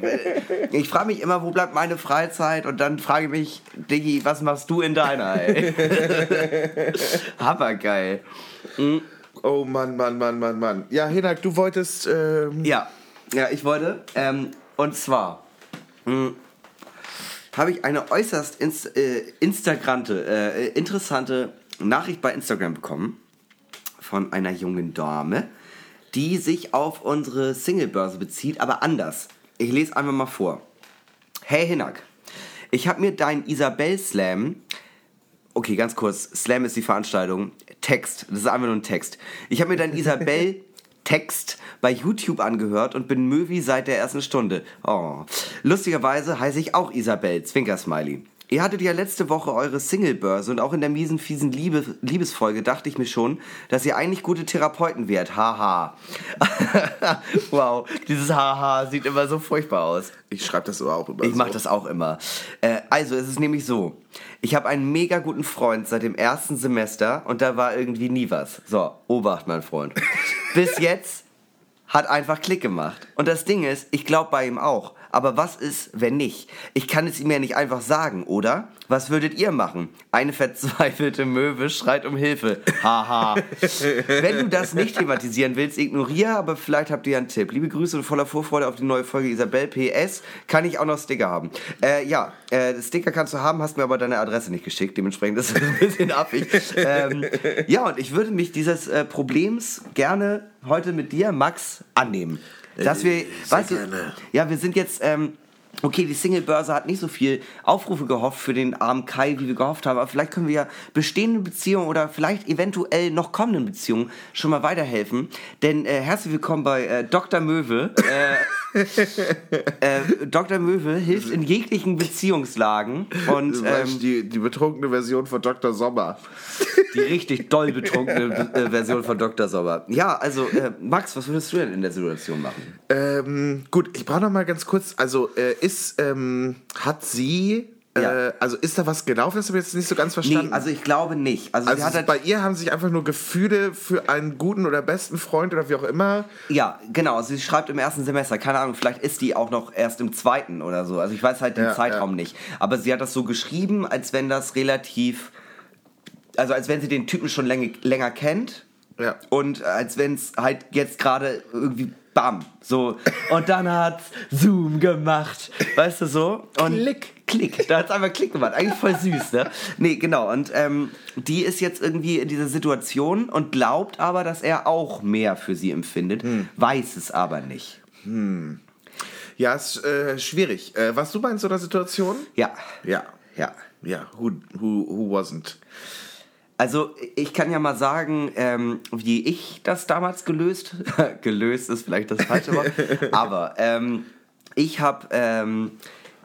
Ich frage mich immer, wo bleibt meine Freizeit? Und dann frage ich mich, Diggi, was machst du in deiner, ey? <laughs> Hammergeil. Oh Mann, Mann, Mann, Mann, Mann. Ja, Hinak, du wolltest. Ähm, Ja, ja, ich wollte. Ähm, und zwar mh, habe ich eine äußerst ins, äh, instagrante, äh, interessante Nachricht bei Instagram bekommen von einer jungen Dame, die sich auf unsere Singlebörse bezieht, aber anders. Ich lese einfach mal vor. Hey Hinak, ich habe mir deinen Isabel Slam Okay, ganz kurz. Slam ist die Veranstaltung. Text. Das ist einfach nur ein Text. Ich habe mir deinen Isabel Text bei YouTube angehört und bin Möwi seit der ersten Stunde. Oh. Lustigerweise heiße ich auch Isabel, Zwinker-Smiley. Ihr hattet ja letzte Woche eure Singlebörse und auch in der miesen, fiesen Liebe, Liebesfolge dachte ich mir schon, dass ihr eigentlich gute Therapeuten wärt. Haha. <laughs> wow, dieses Haha sieht immer so furchtbar aus. ich schreibe das aber auch über Ich mache das auch immer. Äh, also, es ist nämlich so. Ich habe einen mega guten Freund seit dem ersten Semester und da war irgendwie nie was. So, Obacht, mein Freund. <laughs> Bis jetzt hat einfach Klick gemacht. Und das Ding ist, ich glaube bei ihm auch. Aber was ist, wenn nicht? Ich kann es ihm ja nicht einfach sagen, oder? Was würdet ihr machen? Eine verzweifelte Möwe schreit um Hilfe. Haha. <laughs> wenn du das nicht thematisieren willst, ignoriere, aber vielleicht habt ihr einen Tipp. Liebe Grüße und voller Vorfreude auf die neue Folge Isabel PS. Kann ich auch noch Sticker haben? Äh, ja, äh, Sticker kannst du haben, hast mir aber deine Adresse nicht geschickt. Dementsprechend ist es ein bisschen affig. ähm, ja, und ich würde mich dieses äh, Problems gerne heute mit dir, Max, annehmen. Dass wir, weißt du, ja, wir sind jetzt, ähm, okay, die Singlebörse hat nicht so viel Aufrufe gehofft für den armen Kai, wie wir gehofft haben, aber vielleicht können wir ja bestehenden Beziehungen oder vielleicht eventuell noch kommenden Beziehungen schon mal weiterhelfen. Denn äh, herzlich willkommen bei äh, Dr. Möwe. Äh, <laughs> <laughs> äh, Dr. Möwe hilft in jeglichen Beziehungslagen und Du ähm, die, die betrunkene Version von Dr. Sommer. die richtig doll betrunkene <laughs> äh, Version von Dr. Sommer. Ja, also äh, Max, was würdest du denn in der Situation machen? Ähm, gut, ich brauche noch mal ganz kurz. Also, äh, ist, ähm, hat sie, Ja. äh, also ist da was gelaufen? Das habe ich jetzt nicht so ganz verstanden. Nee, also ich glaube nicht. Also, also halt, bei ihr haben sich einfach nur Gefühle für einen guten oder besten Freund oder wie auch immer. ja, genau. Also sie schreibt im ersten Semester. Keine Ahnung, vielleicht ist die auch noch erst im zweiten oder so. Also ich weiß halt den Ja, Zeitraum ja. nicht. Aber sie hat das so geschrieben, als wenn das relativ, also als wenn sie den Typen schon länger, länger kennt. Ja. Und als wenn es halt jetzt gerade irgendwie bam, so. Und dann hat Zoom gemacht, weißt du so? Und Klick. Klick. Da hat einfach Klick gemacht. Eigentlich voll süß, ne? Nee, genau. Und ähm, die ist jetzt irgendwie in dieser Situation und glaubt aber, dass er auch mehr für sie empfindet, weiß es aber nicht. Ja, ist äh, schwierig. Äh, warst du bei so einer Situation? Ja. Ja. Ja. Ja, who, who, who wasn't? Also ich kann ja mal sagen, ähm, wie ich das damals gelöst, <laughs> gelöst ist vielleicht das falsche Wort, aber ähm, ich habe ähm,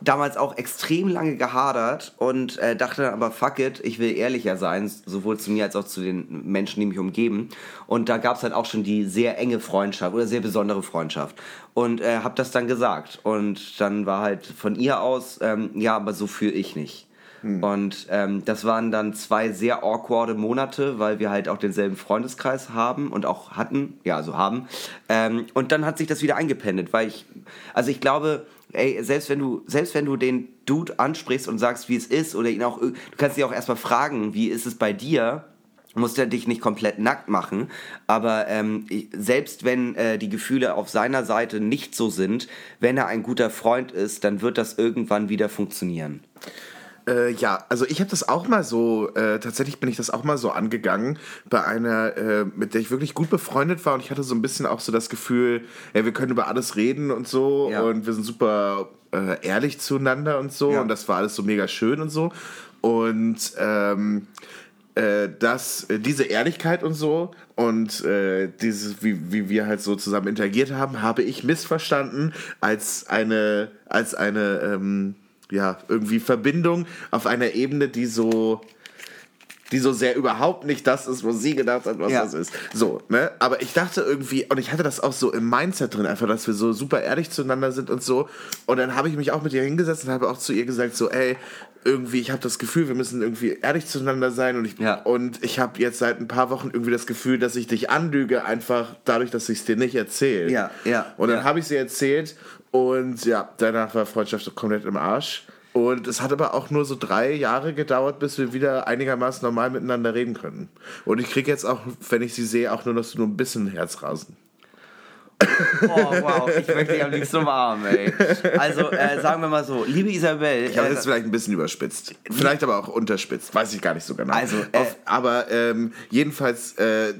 damals auch extrem lange gehadert und äh, dachte dann aber, fuck it, ich will ehrlicher sein, sowohl zu mir als auch zu den Menschen, die mich umgeben. Und da gab es halt auch schon die sehr enge Freundschaft oder sehr besondere Freundschaft. Und äh, habe das dann gesagt. Und dann war halt von ihr aus, ähm, ja, aber so fühle ich nicht. Und ähm, das waren dann zwei sehr awkwarde Monate, weil wir halt auch denselben Freundeskreis haben und auch hatten, ja, also haben. Ähm, und dann hat sich das wieder eingependelt, weil ich, also ich glaube, ey, selbst wenn du, selbst wenn du den Dude ansprichst und sagst, wie es ist, oder ihn auch, du kannst dich auch erstmal fragen, wie ist es bei dir? Musst er dich nicht komplett nackt machen, aber ähm, selbst wenn äh, die Gefühle auf seiner Seite nicht so sind, wenn er ein guter Freund ist, dann wird das irgendwann wieder funktionieren. Äh, ja, also ich habe das auch mal so, äh, tatsächlich bin ich das auch mal so angegangen bei einer, äh, mit der ich wirklich gut befreundet war und ich hatte so ein bisschen auch so das Gefühl, ja, wir können über alles reden und so Ja. und wir sind super äh, ehrlich zueinander und so Ja. und das war alles so mega schön und so und ähm, äh, dass äh, diese Ehrlichkeit und so und äh, dieses, wie, wie wir halt so zusammen interagiert haben, habe ich missverstanden als eine, als eine, ähm, ja, irgendwie Verbindung auf einer Ebene, die so, die so sehr überhaupt nicht das ist, wo sie gedacht hat, was Ja. das ist. So, ne? Aber ich dachte irgendwie, und ich hatte das auch so im Mindset drin, einfach, dass wir so super ehrlich zueinander sind und so. Und dann habe ich mich auch mit ihr hingesetzt und habe auch zu ihr gesagt, so, ey, irgendwie, ich habe das Gefühl, wir müssen irgendwie ehrlich zueinander sein und ich, Ja. und ich habe jetzt seit ein paar Wochen irgendwie das Gefühl, dass ich dich anlüge, einfach dadurch, dass ich es dir nicht erzähle. Ja, ja, Und dann ja. habe ich sie erzählt und ja, danach war Freundschaft komplett im Arsch. Und es hat aber auch nur so drei Jahre gedauert, bis wir wieder einigermaßen normal miteinander reden können. Und ich kriege jetzt auch, wenn ich sie sehe, auch nur noch so nur ein bisschen Herzrasen. Oh, wow, ich möchte dich am liebsten umarmen, ey. Also, äh, sagen wir mal so, liebe Isabel, Ich habe äh, jetzt vielleicht ein bisschen überspitzt. Vielleicht aber auch unterspitzt. Weiß ich gar nicht so genau. Also, äh, Auf, aber ähm, jedenfalls, äh,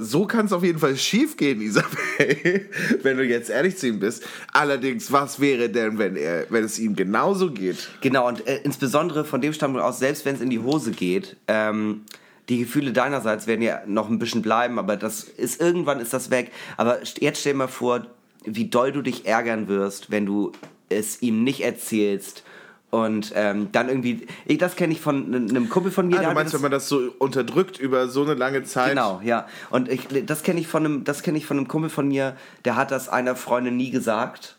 so kann es auf jeden Fall schief gehen, <laughs> Isabel, wenn du jetzt ehrlich zu ihm bist. Allerdings, was wäre denn, wenn, er, wenn es ihm genauso geht? Genau, und äh, insbesondere von dem Standpunkt aus, selbst wenn es in die Hose geht, ähm, die Gefühle deinerseits werden ja noch ein bisschen bleiben, aber das ist irgendwann ist das weg. Aber jetzt stell dir mal vor, wie doll du dich ärgern wirst, wenn du es ihm nicht erzählst. Und ähm, dann irgendwie, das kenne ich von einem Kumpel von mir. Ah, du meinst, das- wenn man das so unterdrückt über so eine lange Zeit? Genau, ja. Und ich, das kenne ich von einem, das kenne ich von einem Kumpel von mir, der hat das einer Freundin nie gesagt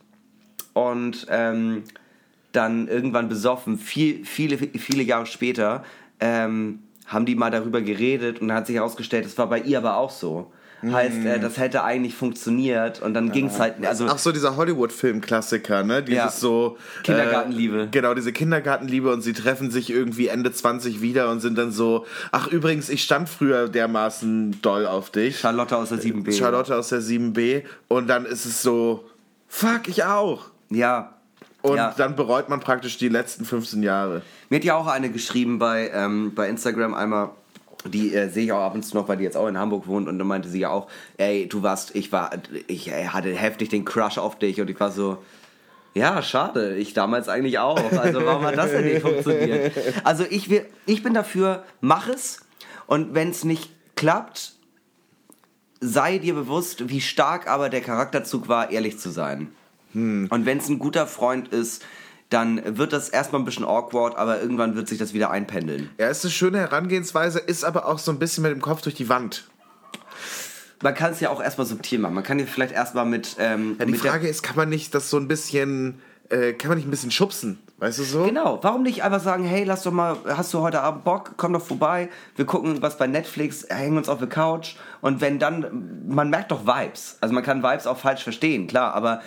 und ähm, dann irgendwann besoffen, viel, viele, viele Jahre später, ähm, haben die mal darüber geredet und hat sich herausgestellt, das war bei ihr aber auch so. Heißt, äh, das hätte eigentlich funktioniert und dann ging es halt, also Ach so, dieser Hollywood-Film-Klassiker, ne? Dieses Ja. so... Kindergartenliebe. Äh, genau, diese Kindergartenliebe und sie treffen sich irgendwie Ende 20 wieder und sind dann so, ach übrigens, ich stand früher dermaßen doll auf dich. Charlotte aus der 7b. Charlotte aus der 7b und dann ist es so, fuck, ich auch. Ja. Und ja. dann bereut man praktisch die letzten 15 Jahre. Mir hat ja auch eine geschrieben bei, ähm, bei Instagram einmal, die äh, sehe ich auch ab und zu noch, weil die jetzt auch in Hamburg wohnt und dann meinte sie ja auch, ey, du warst, ich war, ich äh, hatte heftig den Crush auf dich und ich war so, ja, schade, ich damals eigentlich auch. Also warum hat das denn nicht funktioniert? Also ich, will, ich bin dafür, mach es und wenn es nicht klappt, sei dir bewusst, wie stark aber der Charakterzug war, ehrlich zu sein. Und wenn es ein guter Freund ist, dann wird das erstmal ein bisschen awkward, aber irgendwann wird sich das wieder einpendeln. Ja, ist eine schöne Herangehensweise, ist aber auch so ein bisschen mit dem Kopf durch die Wand. Man kann es ja auch erstmal subtil machen. Man kann ja vielleicht erstmal mit. Ähm, Ja, die mit Frage ist, kann man nicht das so ein bisschen, äh, kann man nicht ein bisschen schubsen? Weißt du so? Genau, warum nicht einfach sagen, hey, lass doch mal, hast du heute Abend Bock, komm doch vorbei, wir gucken was bei Netflix, hängen uns auf der Couch und wenn dann, man merkt doch Vibes. Also man kann Vibes auch falsch verstehen, klar, aber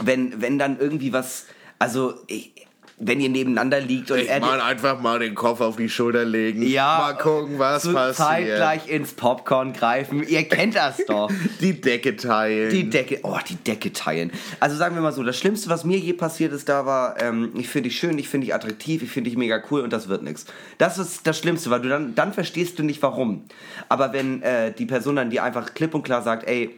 wenn, wenn dann irgendwie was, also ich, wenn ihr nebeneinander liegt und Ich er mal einfach mal den Kopf auf die Schulter legen. ja, Mal gucken, was zu passiert. zeitgleich ins Popcorn greifen, ihr kennt das <laughs> doch. Die Decke teilen. Die Decke, oh, die Decke teilen. Also sagen wir mal so, das Schlimmste, was mir je passiert ist, da war, ähm, ich finde dich schön, ich finde dich attraktiv, ich finde dich mega cool und das wird nichts. Das ist das Schlimmste, weil du dann, dann verstehst du nicht warum. Aber wenn äh, die Person dann dir einfach klipp und klar sagt, ey,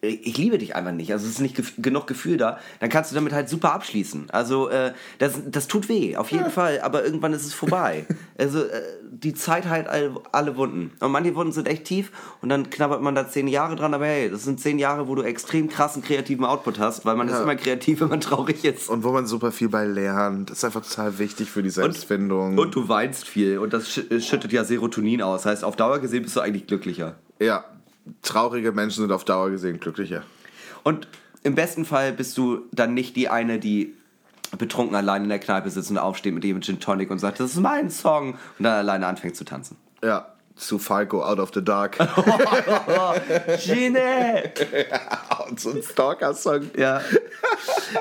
ich liebe dich einfach nicht, also es ist nicht gef genug Gefühl da, dann kannst du damit halt super abschließen. Also äh, das, das tut weh, auf jeden Fall, aber irgendwann ist es vorbei. <laughs> also äh, die Zeit heilt alle, alle Wunden. Und manche Wunden sind echt tief und dann knabbert man da zehn Jahre dran, aber hey, das sind zehn Jahre, wo du extrem krassen kreativen Output hast, weil man ist immer kreativ, <laughs> wenn man traurig ist. Und wo man super viel bei lernt. Das ist einfach total wichtig für die Selbstfindung. Und du weinst viel und das schü- schüttet ja Serotonin aus. Heißt, auf Dauer gesehen bist du eigentlich glücklicher. ja, traurige Menschen sind auf Dauer gesehen glücklicher. Und im besten Fall bist du dann nicht die eine, die betrunken allein in der Kneipe sitzt und aufsteht mit dem Gin Tonic und sagt, das ist mein Song und dann alleine anfängt zu tanzen. Ja, zu Falco, Out of the Dark. <laughs> Gine! Und so ein Stalker-Song. Ja.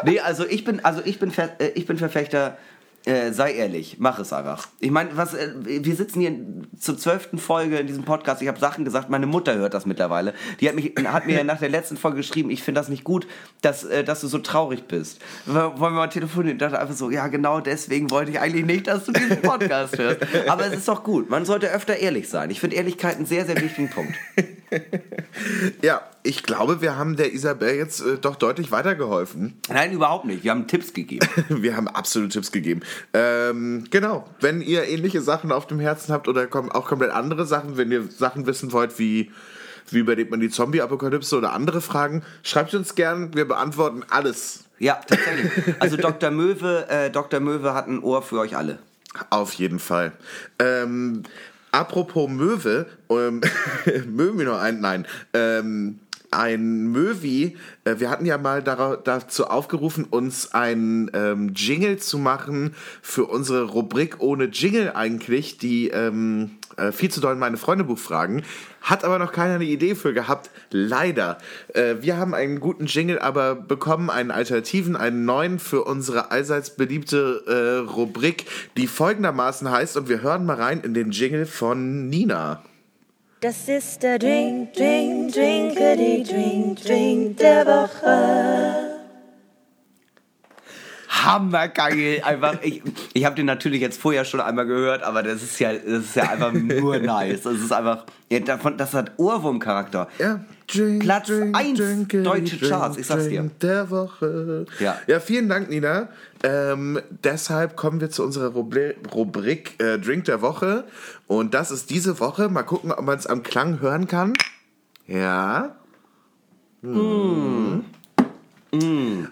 Nee, also ich bin, also ich bin, äh, ich bin Verfechter, äh, sei ehrlich, mach es einfach. Ich meine, was, äh, wir sitzen hier zur zwölften Folge in diesem Podcast. Ich habe Sachen gesagt, meine Mutter hört das mittlerweile. Die hat, mich, hat mir <laughs> nach der letzten Folge geschrieben, ich finde das nicht gut, dass, äh, dass du so traurig bist. Wollen wir mal telefonieren? Ich dachte einfach so, ja genau deswegen wollte ich eigentlich nicht, dass du diesen Podcast hörst. Aber es ist doch gut. Man sollte öfter ehrlich sein. Ich finde Ehrlichkeit einen sehr, sehr wichtigen Punkt. <laughs> <laughs> Ja, ich glaube, wir haben der Isabel jetzt äh, doch deutlich weitergeholfen. Nein, überhaupt nicht. Wir haben Tipps gegeben. <laughs> Wir haben absolute Tipps gegeben. Ähm, genau, wenn ihr ähnliche Sachen auf dem Herzen habt oder kom auch komplett andere Sachen, wenn ihr Sachen wissen wollt, wie, wie überlebt man die Zombie-Apokalypse oder andere Fragen, schreibt uns gern, wir beantworten alles. Ja, tatsächlich. Also Dr. Möwe, äh, Dr. Möwe hat ein Ohr für euch alle. Auf jeden Fall. Ähm, apropos Möwe, ähm, <laughs> mögen wir noch ein, nein, ähm, ein Möwi, äh, wir hatten ja mal dazu aufgerufen, uns ein ähm, Jingle zu machen für unsere Rubrik ohne Jingle eigentlich, die ähm, äh, viel zu doll meine Freundebuch fragen. Hat aber noch keiner eine Idee für gehabt. Leider. Äh, wir haben einen guten Jingle aber bekommen, einen alternativen, einen neuen für unsere allseits beliebte äh, Rubrik, die folgendermaßen heißt, und wir hören mal rein in den Jingle von Nina. Das ist der Drink, Drink, Drinkedy, Drink, Drink der Woche. Hammergeil. Einfach, ich, ich habe den natürlich jetzt vorher schon einmal gehört, aber das ist ja, das ist ja einfach nur <laughs> nice. Das ist einfach, ja, davon, das hat Ohrwurmcharakter. Ja. Drink, Platz eins drinkity, deutsche Charts, ich sag's dir. drink Der Woche. Ja. ja, vielen Dank, Nina. Ähm, deshalb kommen wir zu unserer Rubri Rubrik äh, Drink der Woche. Und das ist diese Woche. Mal gucken, ob man es am Klang hören kann. Ja. Mm.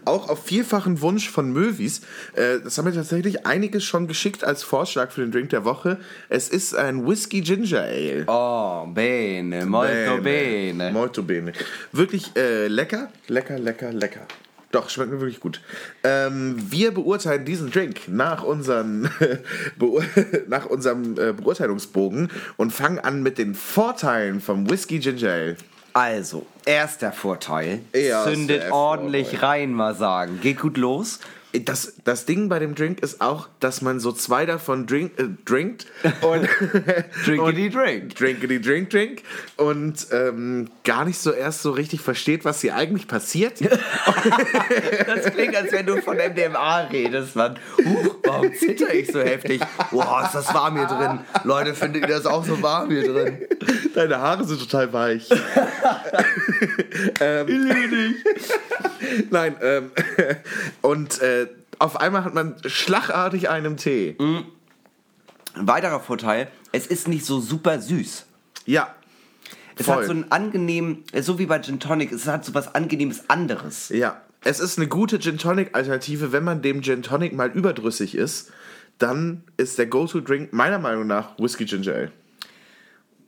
Auch auf vielfachen Wunsch von Möwis. Äh, das haben wir tatsächlich einiges schon geschickt als Vorschlag für den Drink der Woche. Es ist ein Whisky Ginger Ale. Oh, bene, molto bene. Molto bene. Wirklich äh, lecker, lecker, lecker, lecker. Doch, schmeckt mir wirklich gut. Ähm, wir beurteilen diesen Drink nach, unseren, <laughs> Beur <laughs> nach unserem äh, Beurteilungsbogen und fangen an mit den Vorteilen vom Whisky Ginger Ale. Also, erster Vorteil. Erster Zündet ordentlich Vorteil. rein, mal sagen. Geht gut los. Das, das Ding bei dem Drink ist auch, dass man so zwei davon drink, äh, drinkt und <laughs> Drinkity drink. Drinkity drink drink und ähm, gar nicht so erst so richtig versteht, was hier eigentlich passiert. <laughs> Das klingt, als wenn du von MDMA redest, Mann. Huch, warum zitter ich so heftig? Boah, ist das warm hier drin. Leute, findet ihr das auch so warm hier drin? Deine Haare sind total weich. <laughs> ähm, Nein, ähm, und äh, auf einmal hat man schlagartig einen Tee. Ein weiterer Vorteil, es ist nicht so super süß. Ja. Es Voll. hat so einen angenehmen, so wie bei Gin Tonic, es hat so was angenehmes anderes. Ja. Es ist eine gute Gin Tonic Alternative, wenn man dem Gin Tonic mal überdrüssig ist, dann ist der Go-To-Drink meiner Meinung nach Whisky Ginger Ale.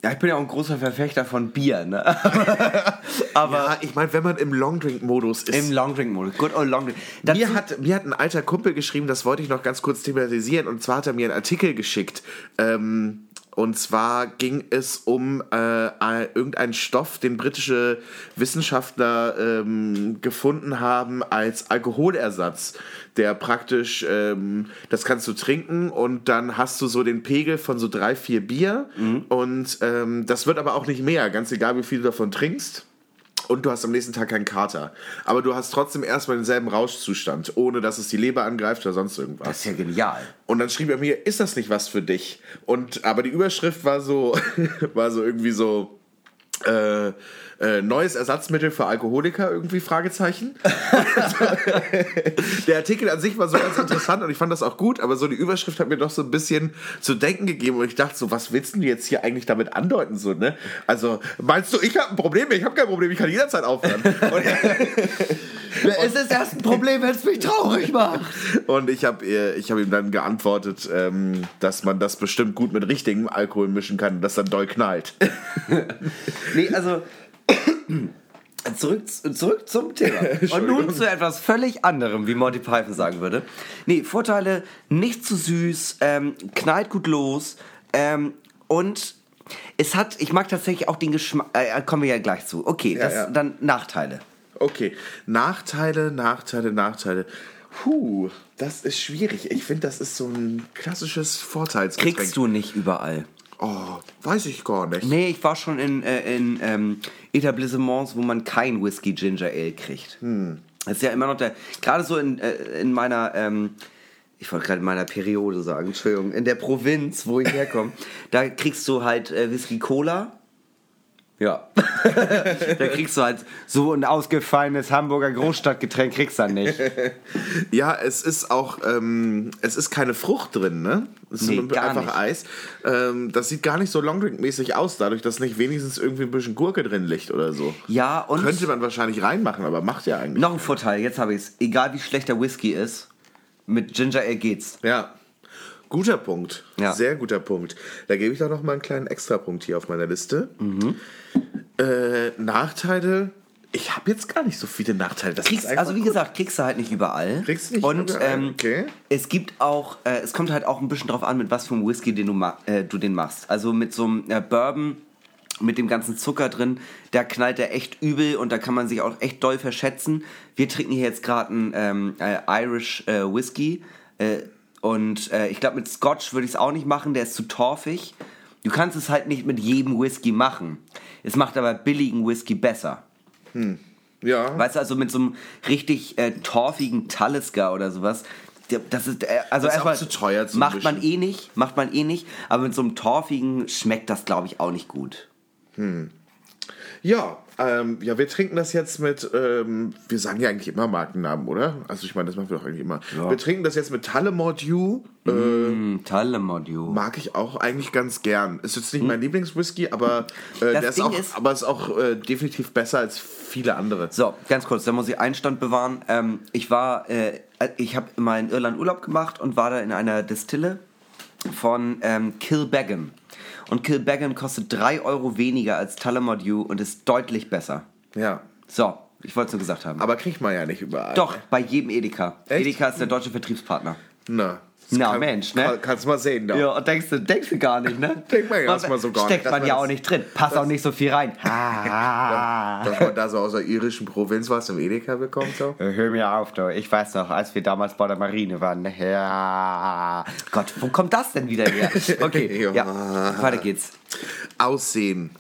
Ja, ich bin ja auch ein großer Verfechter von Bier, ne? <laughs> Aber Ja, ich meine, wenn man im Longdrink-Modus ist. im Longdrink-Modus, good old Longdrink. Dazu- Mir hat, mir hat ein alter Kumpel geschrieben, das wollte ich noch ganz kurz thematisieren, und zwar hat er mir einen Artikel geschickt. Ähm, und zwar ging es um äh, ein- irgendeinen Stoff, den britische Wissenschaftler ähm, gefunden haben als Alkoholersatz, der praktisch, ähm, das kannst du trinken und dann hast du so den Pegel von so drei, vier Bier und ähm, das wird aber auch nicht mehr, ganz egal wie viel du davon trinkst und du hast am nächsten Tag keinen Kater. Aber du hast trotzdem erstmal denselben Rauschzustand, ohne dass es die Leber angreift oder sonst irgendwas. das ist ja genial. Und dann schrieb er mir, ist das nicht was für dich? Und aber die Überschrift war so, <laughs> war so irgendwie so, äh, äh, neues Ersatzmittel für Alkoholiker irgendwie, Fragezeichen. <laughs> Der Artikel an sich war so ganz interessant und ich fand das auch gut, aber so die Überschrift hat mir doch so ein bisschen zu denken gegeben und ich dachte so, was willst du jetzt hier eigentlich damit andeuten? So, ne? Also, meinst du, ich habe ein Problem? Ich habe kein Problem, ich kann jederzeit aufhören. <laughs> Es ist erst ein Problem, wenn es mich traurig macht. und ich habe ich hab ihm dann geantwortet, ähm, dass man das bestimmt gut mit richtigem Alkohol mischen kann und das dann doll knallt. Nee, also. Zurück, zurück zum Thema. <laughs> Und nun zu etwas völlig anderem, wie Monty Python sagen würde. Nee, Vorteile, nicht zu süß, ähm, knallt gut los ähm, und es hat, ich mag tatsächlich auch den Geschmack, äh, kommen wir ja gleich zu. Okay, das ja. dann Nachteile. Okay, Nachteile, Nachteile, Nachteile. Puh, das ist schwierig. Ich finde, das ist so ein klassisches Vorteilsgetränk. Kriegst du nicht überall. Oh, weiß ich gar nicht. Nee, ich war schon in, äh, in ähm, Etablissements, wo man kein Whisky Ginger Ale kriegt. Das ist ja immer noch der, gerade so in, äh, in meiner, ähm, ich wollte gerade in meiner Periode sagen, Entschuldigung, in der Provinz, wo ich herkomme, <laughs> da kriegst du halt äh, Whisky Cola. Ja. <laughs> da kriegst du halt so ein ausgefallenes Hamburger Großstadtgetränk kriegst du dann nicht. Ja, es ist auch, ähm, es ist keine Frucht drin, ne? Es ist Nee, gar einfach nicht. Eis. Ähm, das sieht gar nicht so Longdrink-mäßig aus, dadurch, dass nicht wenigstens irgendwie ein bisschen Gurke drin liegt oder so. Ja, und Könnte man wahrscheinlich reinmachen, aber macht ja eigentlich. noch ein Vorteil, jetzt habe ich es. Egal wie schlecht der Whisky ist, mit Ginger Ale geht's. Ja. Guter Punkt. Ja. Sehr guter Punkt. Da gebe ich doch noch mal einen kleinen Extrapunkt hier auf meiner Liste. Mhm. Äh, Nachteile. Ich habe jetzt gar nicht so viele Nachteile. Das Kriegst, also wie gut. gesagt, kriegst du halt nicht überall. Kriegst du nicht Und überall, ähm, okay. es gibt auch, äh, es kommt halt auch ein bisschen drauf an, mit was für einem Whisky den du, ma äh, du den machst. Also mit so einem äh, Bourbon mit dem ganzen Zucker drin, da knallt der echt übel und da kann man sich auch echt doll verschätzen. Wir trinken hier jetzt gerade einen ähm, äh, Irish äh, Whisky äh, und äh, ich glaube mit Scotch würde ich es auch nicht machen, der ist zu torfig. Du kannst es halt nicht mit jedem Whisky machen. Es macht aber billigen Whisky besser. Ja. Weißt du, also mit so einem richtig äh, torfigen Talisker oder sowas. Das ist, äh, also Das ist auch zu teuer zum macht man eh nicht, macht man eh nicht, aber mit so einem torfigen schmeckt das, glaube ich, auch nicht gut. Ja, ähm, ja, wir trinken das jetzt mit, ähm, wir sagen ja eigentlich immer Markennamen, oder? Also ich meine, das machen wir doch eigentlich immer. Wir trinken das jetzt mit Tullamore Dew. Äh, Mm, mag ich auch eigentlich ganz gern. Ist jetzt nicht mein Lieblingswhisky, aber, äh, der ist Ding auch, ist- aber ist auch äh, definitiv besser als viele andere. So, ganz kurz, da muss ich Einstand bewahren. Ähm, ich war, äh, ich habe mal in Irland Urlaub gemacht und war da in einer Distille von ähm, Kilbeggan. Und Kilbeggan kostet 3 Euro weniger als Tullamore Dew und ist deutlich besser. Ja. So, ich wollte es nur gesagt haben. Aber kriegt man ja nicht überall. Doch, bei jedem Edeka. Echt? Edeka ist der deutsche Vertriebspartner. Na. Na, Mensch, ne? Kann, kannst mal sehen, da. Ja, und denkst du, denkst du gar nicht, ne? <laughs> Denkt man ja erstmal so gar Steckt nicht, man dass ja man auch nicht drin. Passt auch nicht so viel rein. Ah. <laughs> Dass man da so aus der irischen Provinz was im Edeka bekommt. So. Hör mir auf, du. Ich weiß noch, als wir damals bei der Marine waren. ne? Ja. Gott, wo kommt das denn wieder her? <laughs> Okay, ja. Weiter geht's. Aussehen.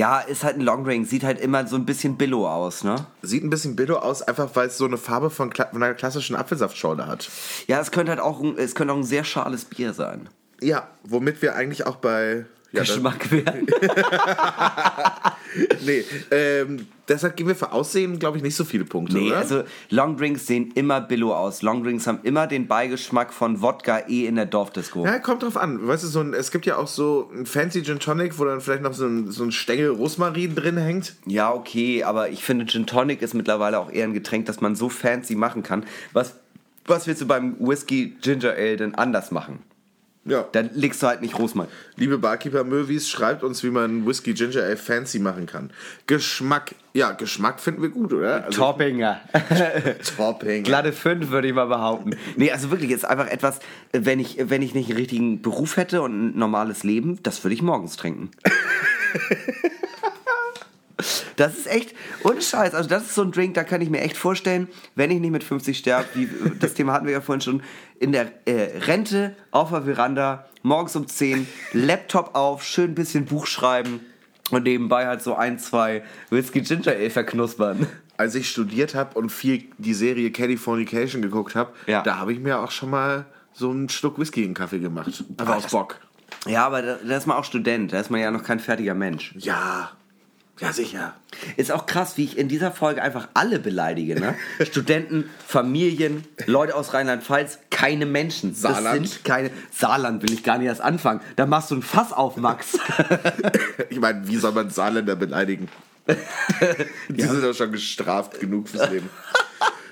Ja, ist halt ein Longdrink. Sieht halt immer so ein bisschen billow aus, ne? Sieht ein bisschen billo aus, einfach weil es so eine Farbe von, Kla von einer klassischen Apfelsaftschorle hat. Ja, es könnte halt auch ein, es könnte auch ein sehr schales Bier sein. Ja, womit wir eigentlich auch bei. Ja, Geschmack werden. <laughs> nee, ähm, deshalb geben wir für Aussehen, glaube ich, nicht so viele Punkte, Nee, oder? also Longdrinks sehen immer billow aus. Longdrinks haben immer den Beigeschmack von Wodka eh in der Dorfdisco. ja, kommt drauf an. Weißt du, so ein, es gibt ja auch so ein fancy Gin Tonic, wo dann vielleicht noch so ein, so ein Stängel Rosmarin drin hängt. Ja, okay, aber ich finde Gin Tonic ist mittlerweile auch eher ein Getränk, das man so fancy machen kann. Was, was willst du beim Whisky Ginger Ale denn anders machen? Ja. Da legst du halt nicht Rosmarin. Liebe Barkeeper Möwis, schreibt uns, wie man Whisky Ginger Ale fancy machen kann. Geschmack. Ja, Geschmack finden wir gut, oder? Also, Toppinger. <laughs> Topping. Glatte 5 würde ich mal behaupten. Nee, also wirklich, ist einfach etwas, wenn ich, wenn ich nicht einen richtigen Beruf hätte und ein normales Leben, das würde ich morgens trinken. <laughs> Das ist echt, ohne Scheiß, also das ist so ein Drink, da kann ich mir echt vorstellen, wenn ich nicht mit 50 sterbe, wie, das Thema hatten wir ja vorhin schon, in der äh, Rente, auf der Veranda, morgens um 10, Laptop auf, schön ein bisschen Buch schreiben und nebenbei halt so ein, zwei Whisky Ginger Ale verknuspern. Als ich studiert habe und viel die Serie Californication geguckt habe, Ja. da habe ich mir auch schon mal so einen Schluck Whisky in den Kaffee gemacht. Einfach aus Bock. Ja, aber da, da ist man auch Student, da ist man ja noch kein fertiger Mensch. Ja. Ja, sicher. Ist auch krass, wie ich in dieser Folge einfach alle beleidige. Ne? <laughs> Studenten, Familien, Leute aus Rheinland-Pfalz, keine Menschen. Das Saarland. sind keine. Saarland will ich gar nicht erst anfangen. Da machst du ein Fass auf, Max. <laughs> Ich meine, wie soll man Saarländer beleidigen? <laughs> Die sind doch schon gestraft genug fürs Leben.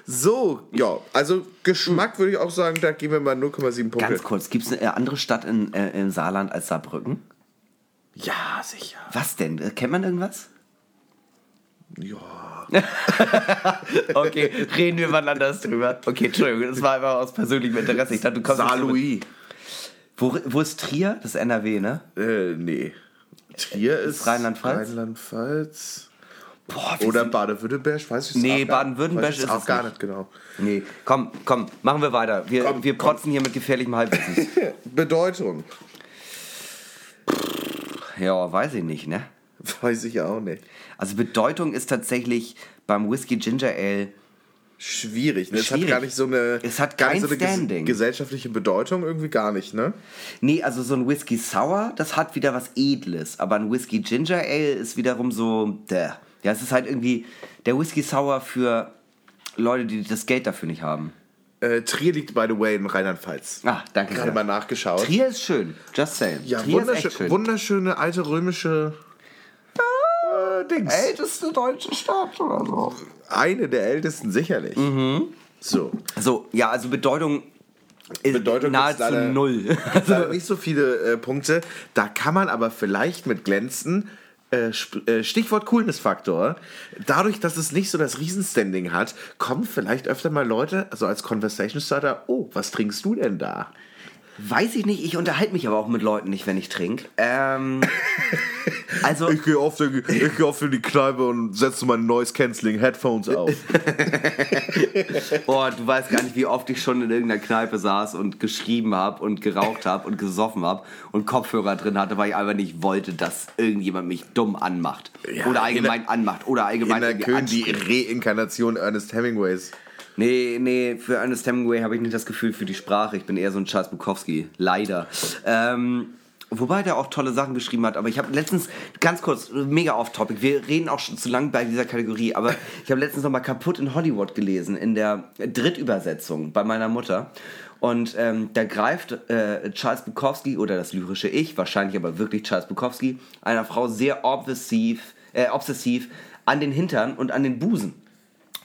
So, ja, also Geschmack würde ich auch sagen, da geben wir mal 0,7 Punkte. Ganz kurz, gibt es eine andere Stadt in, äh, im Saarland als Saarbrücken? Ja, sicher. Was denn? Äh, Kennt man irgendwas? Ja. <laughs> Okay, reden wir mal anders drüber. Okay, Entschuldigung, das war einfach aus persönlichem Interesse. Ich dachte, du kommst. Saarlouis. Wo, wo ist Trier? Das ist NRW, ne? Äh, nee. Trier ist Rheinland-Pfalz? Rheinland-Pfalz. Boah, Oder Baden-Württemberg, weiß ich Nee, auch gar- Baden-Württemberg ist auch gar nicht. nicht genau. Nee, komm, komm, machen wir weiter. Wir, Komm, wir komm. protzen hier mit gefährlichem Halbwissen. <laughs> Bedeutung. ja, weiß ich nicht, ne? <laughs> Weiß ich auch nicht. Also Bedeutung ist tatsächlich beim Whisky Ginger Ale Schwierig, ne? Es Schwierig. hat gar nicht so eine, Es hat gar kein so eine ges- Standing. gesellschaftliche Bedeutung irgendwie gar nicht, ne? Nee, also so ein Whisky Sour, das hat wieder was Edles. Aber ein Whisky Ginger Ale ist wiederum so. Däh. Ja, es ist halt irgendwie der Whisky Sour für Leute, die das Geld dafür nicht haben. Äh, Trier liegt, by the way, in Rheinland-Pfalz. Ah, danke Gerade sehr. mal nachgeschaut. Trier ist schön, just saying. ja, Trier ist wunderschön, echt schön. wunderschöne alte römische äh, Dings. Älteste deutsche Stadt oder so. Eine der ältesten sicherlich. Mhm. So. So, ja, also Bedeutung ist Bedeutung nahezu leider- null. <laughs> Leider nicht so viele äh, Punkte. Da kann man aber vielleicht mit glänzen. Äh, äh, Stichwort Coolness-Faktor. Dadurch, dass es nicht so das Riesenstanding hat, kommen vielleicht öfter mal Leute, also als Conversation Starter, oh, was trinkst du denn da? Weiß ich nicht, ich unterhalte mich aber auch mit Leuten nicht, wenn ich trinke. Ähm, <laughs> also, gehe oft, ich geh oft in die Kneipe und setze meine Noise Cancelling Headphones auf. <laughs> boah, du weißt gar nicht, wie oft ich schon in irgendeiner Kneipe saß und geschrieben habe und geraucht habe und gesoffen habe und Kopfhörer drin hatte, weil ich einfach nicht wollte, dass irgendjemand mich dumm anmacht. Ja, oder allgemein anmacht. Oder allgemein In der Köln die. Reinkarnation Ernest Hemingways. Nee, nee, für Ernest Hemingway habe ich nicht das Gefühl für die Sprache. Ich bin eher so ein Charles Bukowski. Leider. Ähm, wobei der auch tolle Sachen geschrieben hat. Aber ich habe letztens, ganz kurz, mega off-topic. Wir reden auch schon zu lang bei dieser Kategorie. Aber ich habe letztens noch mal kaputt in Hollywood gelesen, in der Drittübersetzung bei meiner Mutter. Und ähm, da greift äh, Charles Bukowski oder das lyrische Ich, wahrscheinlich aber wirklich Charles Bukowski, einer Frau sehr obsessiv, äh, obsessiv an den Hintern und an den Busen.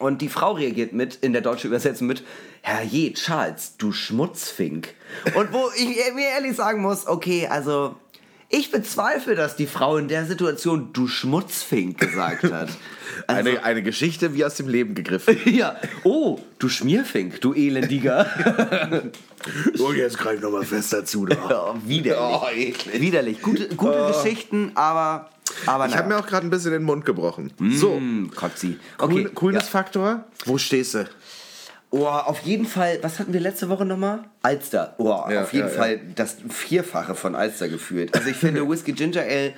Und die Frau reagiert mit, in der deutschen Übersetzung mit, Herrje, Charles, du Schmutzfink. Und wo ich mir ehrlich sagen muss, okay, also ich bezweifle, dass die Frau in der Situation du Schmutzfink gesagt hat. <laughs> Also, Eine, eine Geschichte wie aus dem Leben gegriffen. <laughs> ja, oh, du Schmierfink, du Elendiger. <laughs> Oh, jetzt greif noch mal fest dazu. Da. Ja, widerlich. Oh, eklig. Widerlich. Gute, gute Geschichten, aber, aber Ich habe mir auch gerade ein bisschen den Mund gebrochen. So, Hm, Kotzi. cool, Okay, ja. Coolness-Faktor. Wo stehst du? Oh, auf jeden Fall, was hatten wir letzte Woche nochmal? Alster. Oh, Ja, auf jeden ja, ja. Fall das Vierfache von Alster gefühlt. Also ich finde <laughs> Whisky Ginger Ale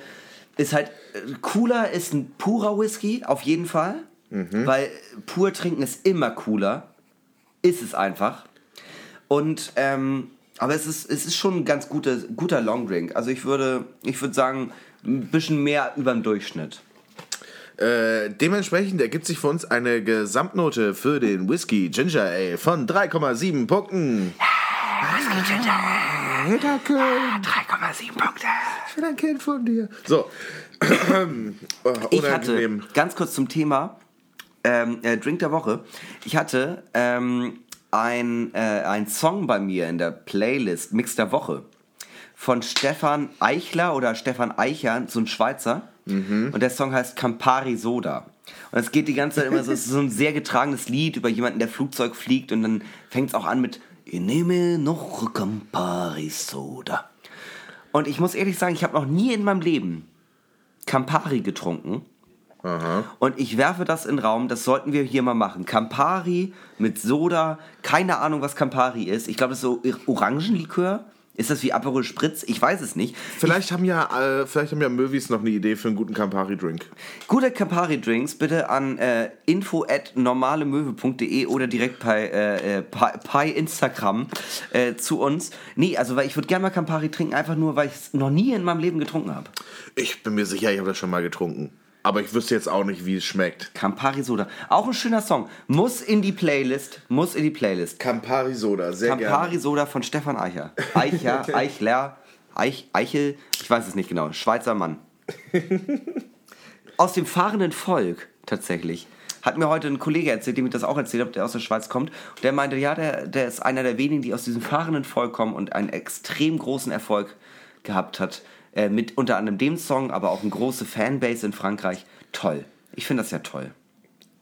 ist halt äh, cooler, ist ein purer Whisky, auf jeden Fall. Mhm. Weil pur trinken ist immer cooler. Ist es einfach. Und, ähm, aber es ist, es ist schon ein ganz guter, guter Longdrink. Also ich würde, ich würde sagen, ein bisschen mehr über dem Durchschnitt. Äh, dementsprechend ergibt sich für uns eine Gesamtnote für den Whisky Ginger Ale von 3,7 Punkten. Alter, Köln. 3,7 Punkte. Ich bin ein Kind von dir. So. oh, <clears throat> Ich hatte, ganz kurz zum Thema ähm, äh, Drink der Woche. Ich hatte ähm, ein, äh, ein Song bei mir in der Playlist Mix der Woche von Stefan Eichler oder Stefan Eicher, so ein Schweizer. Und der Song heißt Campari Soda. Und es geht die ganze Zeit immer so, es ist so ein sehr getragenes Lied über jemanden, der Flugzeug fliegt und dann fängt es auch an mit Ich nehme noch Campari Soda. Und ich muss ehrlich sagen, ich habe noch nie in meinem Leben Campari getrunken. Und ich werfe das in den Raum, das sollten wir hier mal machen. Campari mit Soda, keine Ahnung, was Campari ist. Ich glaube, das ist so Orangenlikör. Ist das wie Aperol Spritz? Ich weiß es nicht. Vielleicht haben ja, äh, vielleicht haben ja Möwis noch eine Idee für einen guten Campari-Drink. Gute Campari-Drinks bitte an äh, info at normalemöwe.de oder direkt bei, äh, äh, bei, bei Instagram äh, zu uns. Nee, also weil ich würde gerne mal Campari trinken, einfach nur, weil ich es noch nie in meinem Leben getrunken habe. Ich bin mir sicher, ich habe das schon mal getrunken. Aber ich wüsste jetzt auch nicht, wie es schmeckt. Campari Soda. Auch ein schöner Song. Muss in die Playlist. Muss in die Playlist. Campari Soda, sehr Campari gerne. Soda von Stefan Eicher. Eicher, <laughs> Eichler, Eich, Eichel, ich weiß es nicht genau. Schweizer Mann. Aus dem fahrenden Volk, tatsächlich. Hat mir heute ein Kollege erzählt, dem ich das auch erzählt habe, der aus der Schweiz kommt. Und der meinte, ja, der, der ist einer der wenigen, die aus diesem fahrenden Volk kommen und einen extrem großen Erfolg gehabt hat. Äh, mit unter anderem dem Song, aber auch eine große Fanbase in Frankreich. Toll. Ich finde das ja toll.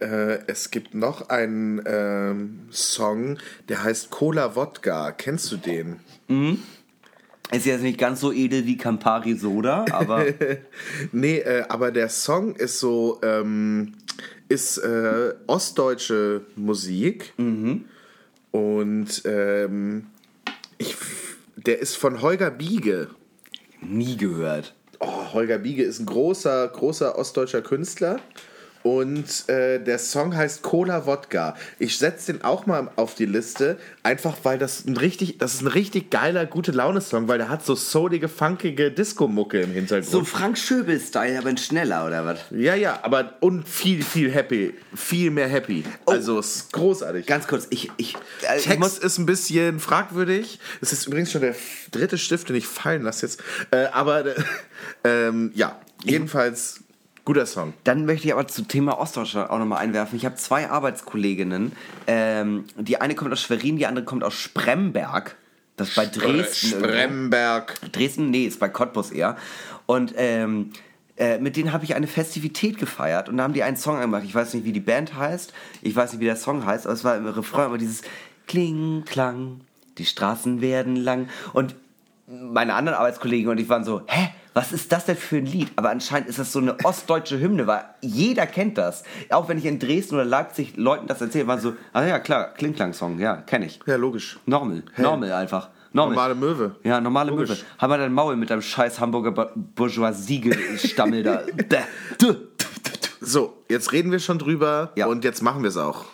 Äh, es gibt noch einen ähm, Song, der heißt Cola Wodka. Kennst du den? Ist jetzt nicht ganz so edel wie Campari Soda, aber <laughs> Nee, äh, aber der Song ist so, ähm, ist äh, ostdeutsche Musik. Und ähm, ich, der ist von Holger Biege. Nie gehört. Oh, Holger Biege ist ein großer, großer ostdeutscher Künstler. Und äh, der Song heißt Cola Wodka. Ich setze den auch mal auf die Liste, einfach weil das ein richtig, das ist ein richtig geiler, gute Laune-Song, weil der hat so soulige, funkige Disco-Mucke im Hintergrund. So Frank Schöbel-Style, aber schneller, oder was? Ja, ja, aber und viel, viel happy. Viel mehr happy. Also es ist großartig. Ganz kurz, ich, ich, äh, ich Text muss, ist ein bisschen fragwürdig. Das ist übrigens schon der dritte Stift, den ich fallen lasse jetzt. Äh, aber äh, <laughs> ähm, ja, jedenfalls guter Song. dann möchte ich aber zum Thema Ostdeutschland auch nochmal einwerfen. Ich habe zwei Arbeitskolleginnen. Ähm, die eine kommt aus Schwerin, die andere kommt aus Spremberg. Das ist bei Dresden. irgendwo. Spremberg. Dresden, nee, ist bei Cottbus eher. Und ähm, äh, mit denen habe ich eine Festivität gefeiert und da haben die einen Song gemacht. Ich weiß nicht, wie die Band heißt, ich weiß nicht, wie der Song heißt, aber es war im Refrain immer dieses Kling, Klang, die Straßen werden lang. Und meine anderen Arbeitskollegen und ich waren so, hä? Was ist das denn für ein Lied? Aber anscheinend ist das so eine ostdeutsche Hymne, weil jeder kennt das. Auch wenn ich in Dresden oder Leipzig Leuten das erzähle, waren so, ah ja, klar, Kling-Klang-Song, ja, kenne ich. Ja, logisch. Normal, normal einfach. Normal. Normale Möwe. Ja, normale Logisch. Möwe. Haben wir dein Maul mit deinem scheiß Hamburger Bourgeoisie-Stammel da. <laughs> So, jetzt reden wir schon drüber Ja. und jetzt machen wir es auch.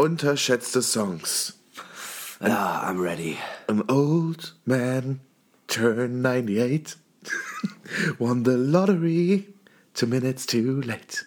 Unterschätzte Songs. Ja, I'm ready. An old man turned 98, <laughs> won the lottery, two minutes too late.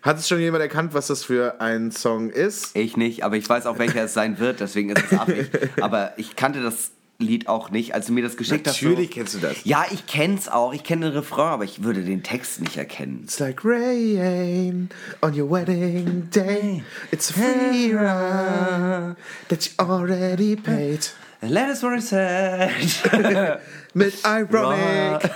Hat es schon jemand erkannt, was das für ein Song ist? Ich nicht, aber ich weiß auch, welcher es sein wird, deswegen ist es affig. <laughs> Aber ich kannte das Lied auch nicht, als du mir das geschickt Natürlich hast. kennst du das. Ja, ich kenn's auch. Ich kenne den Refrain, aber ich würde den Text nicht erkennen. It's like rain on your wedding day. It's a free ride that you already paid. Let us it said. <laughs> Mit Ironic.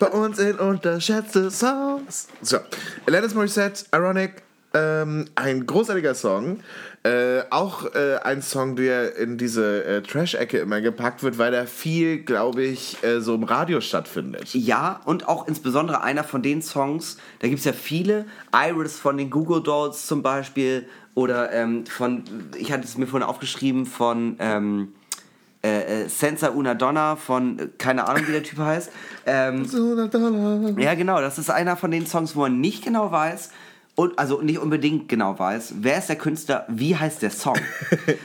Bei uns in unterschätzte Songs. So, Alanis Morissette, Ironic. Ähm, ein großartiger Song. Äh, auch äh, ein Song, der in diese äh, Trash-Ecke immer gepackt wird, weil da viel, glaube ich, äh, so im Radio stattfindet. Ja, und auch insbesondere einer von den Songs, da gibt es ja viele, Iris von den Google Dolls zum Beispiel, oder ähm, von, ich hatte es mir vorhin aufgeschrieben, von ähm, äh, äh, Senza Una Donna, von, äh, keine Ahnung, wie der Typ heißt. Ähm, ja, genau, das ist einer von den Songs, wo man nicht genau weiß, und, also nicht unbedingt genau weiß, wer ist der Künstler, wie heißt der Song.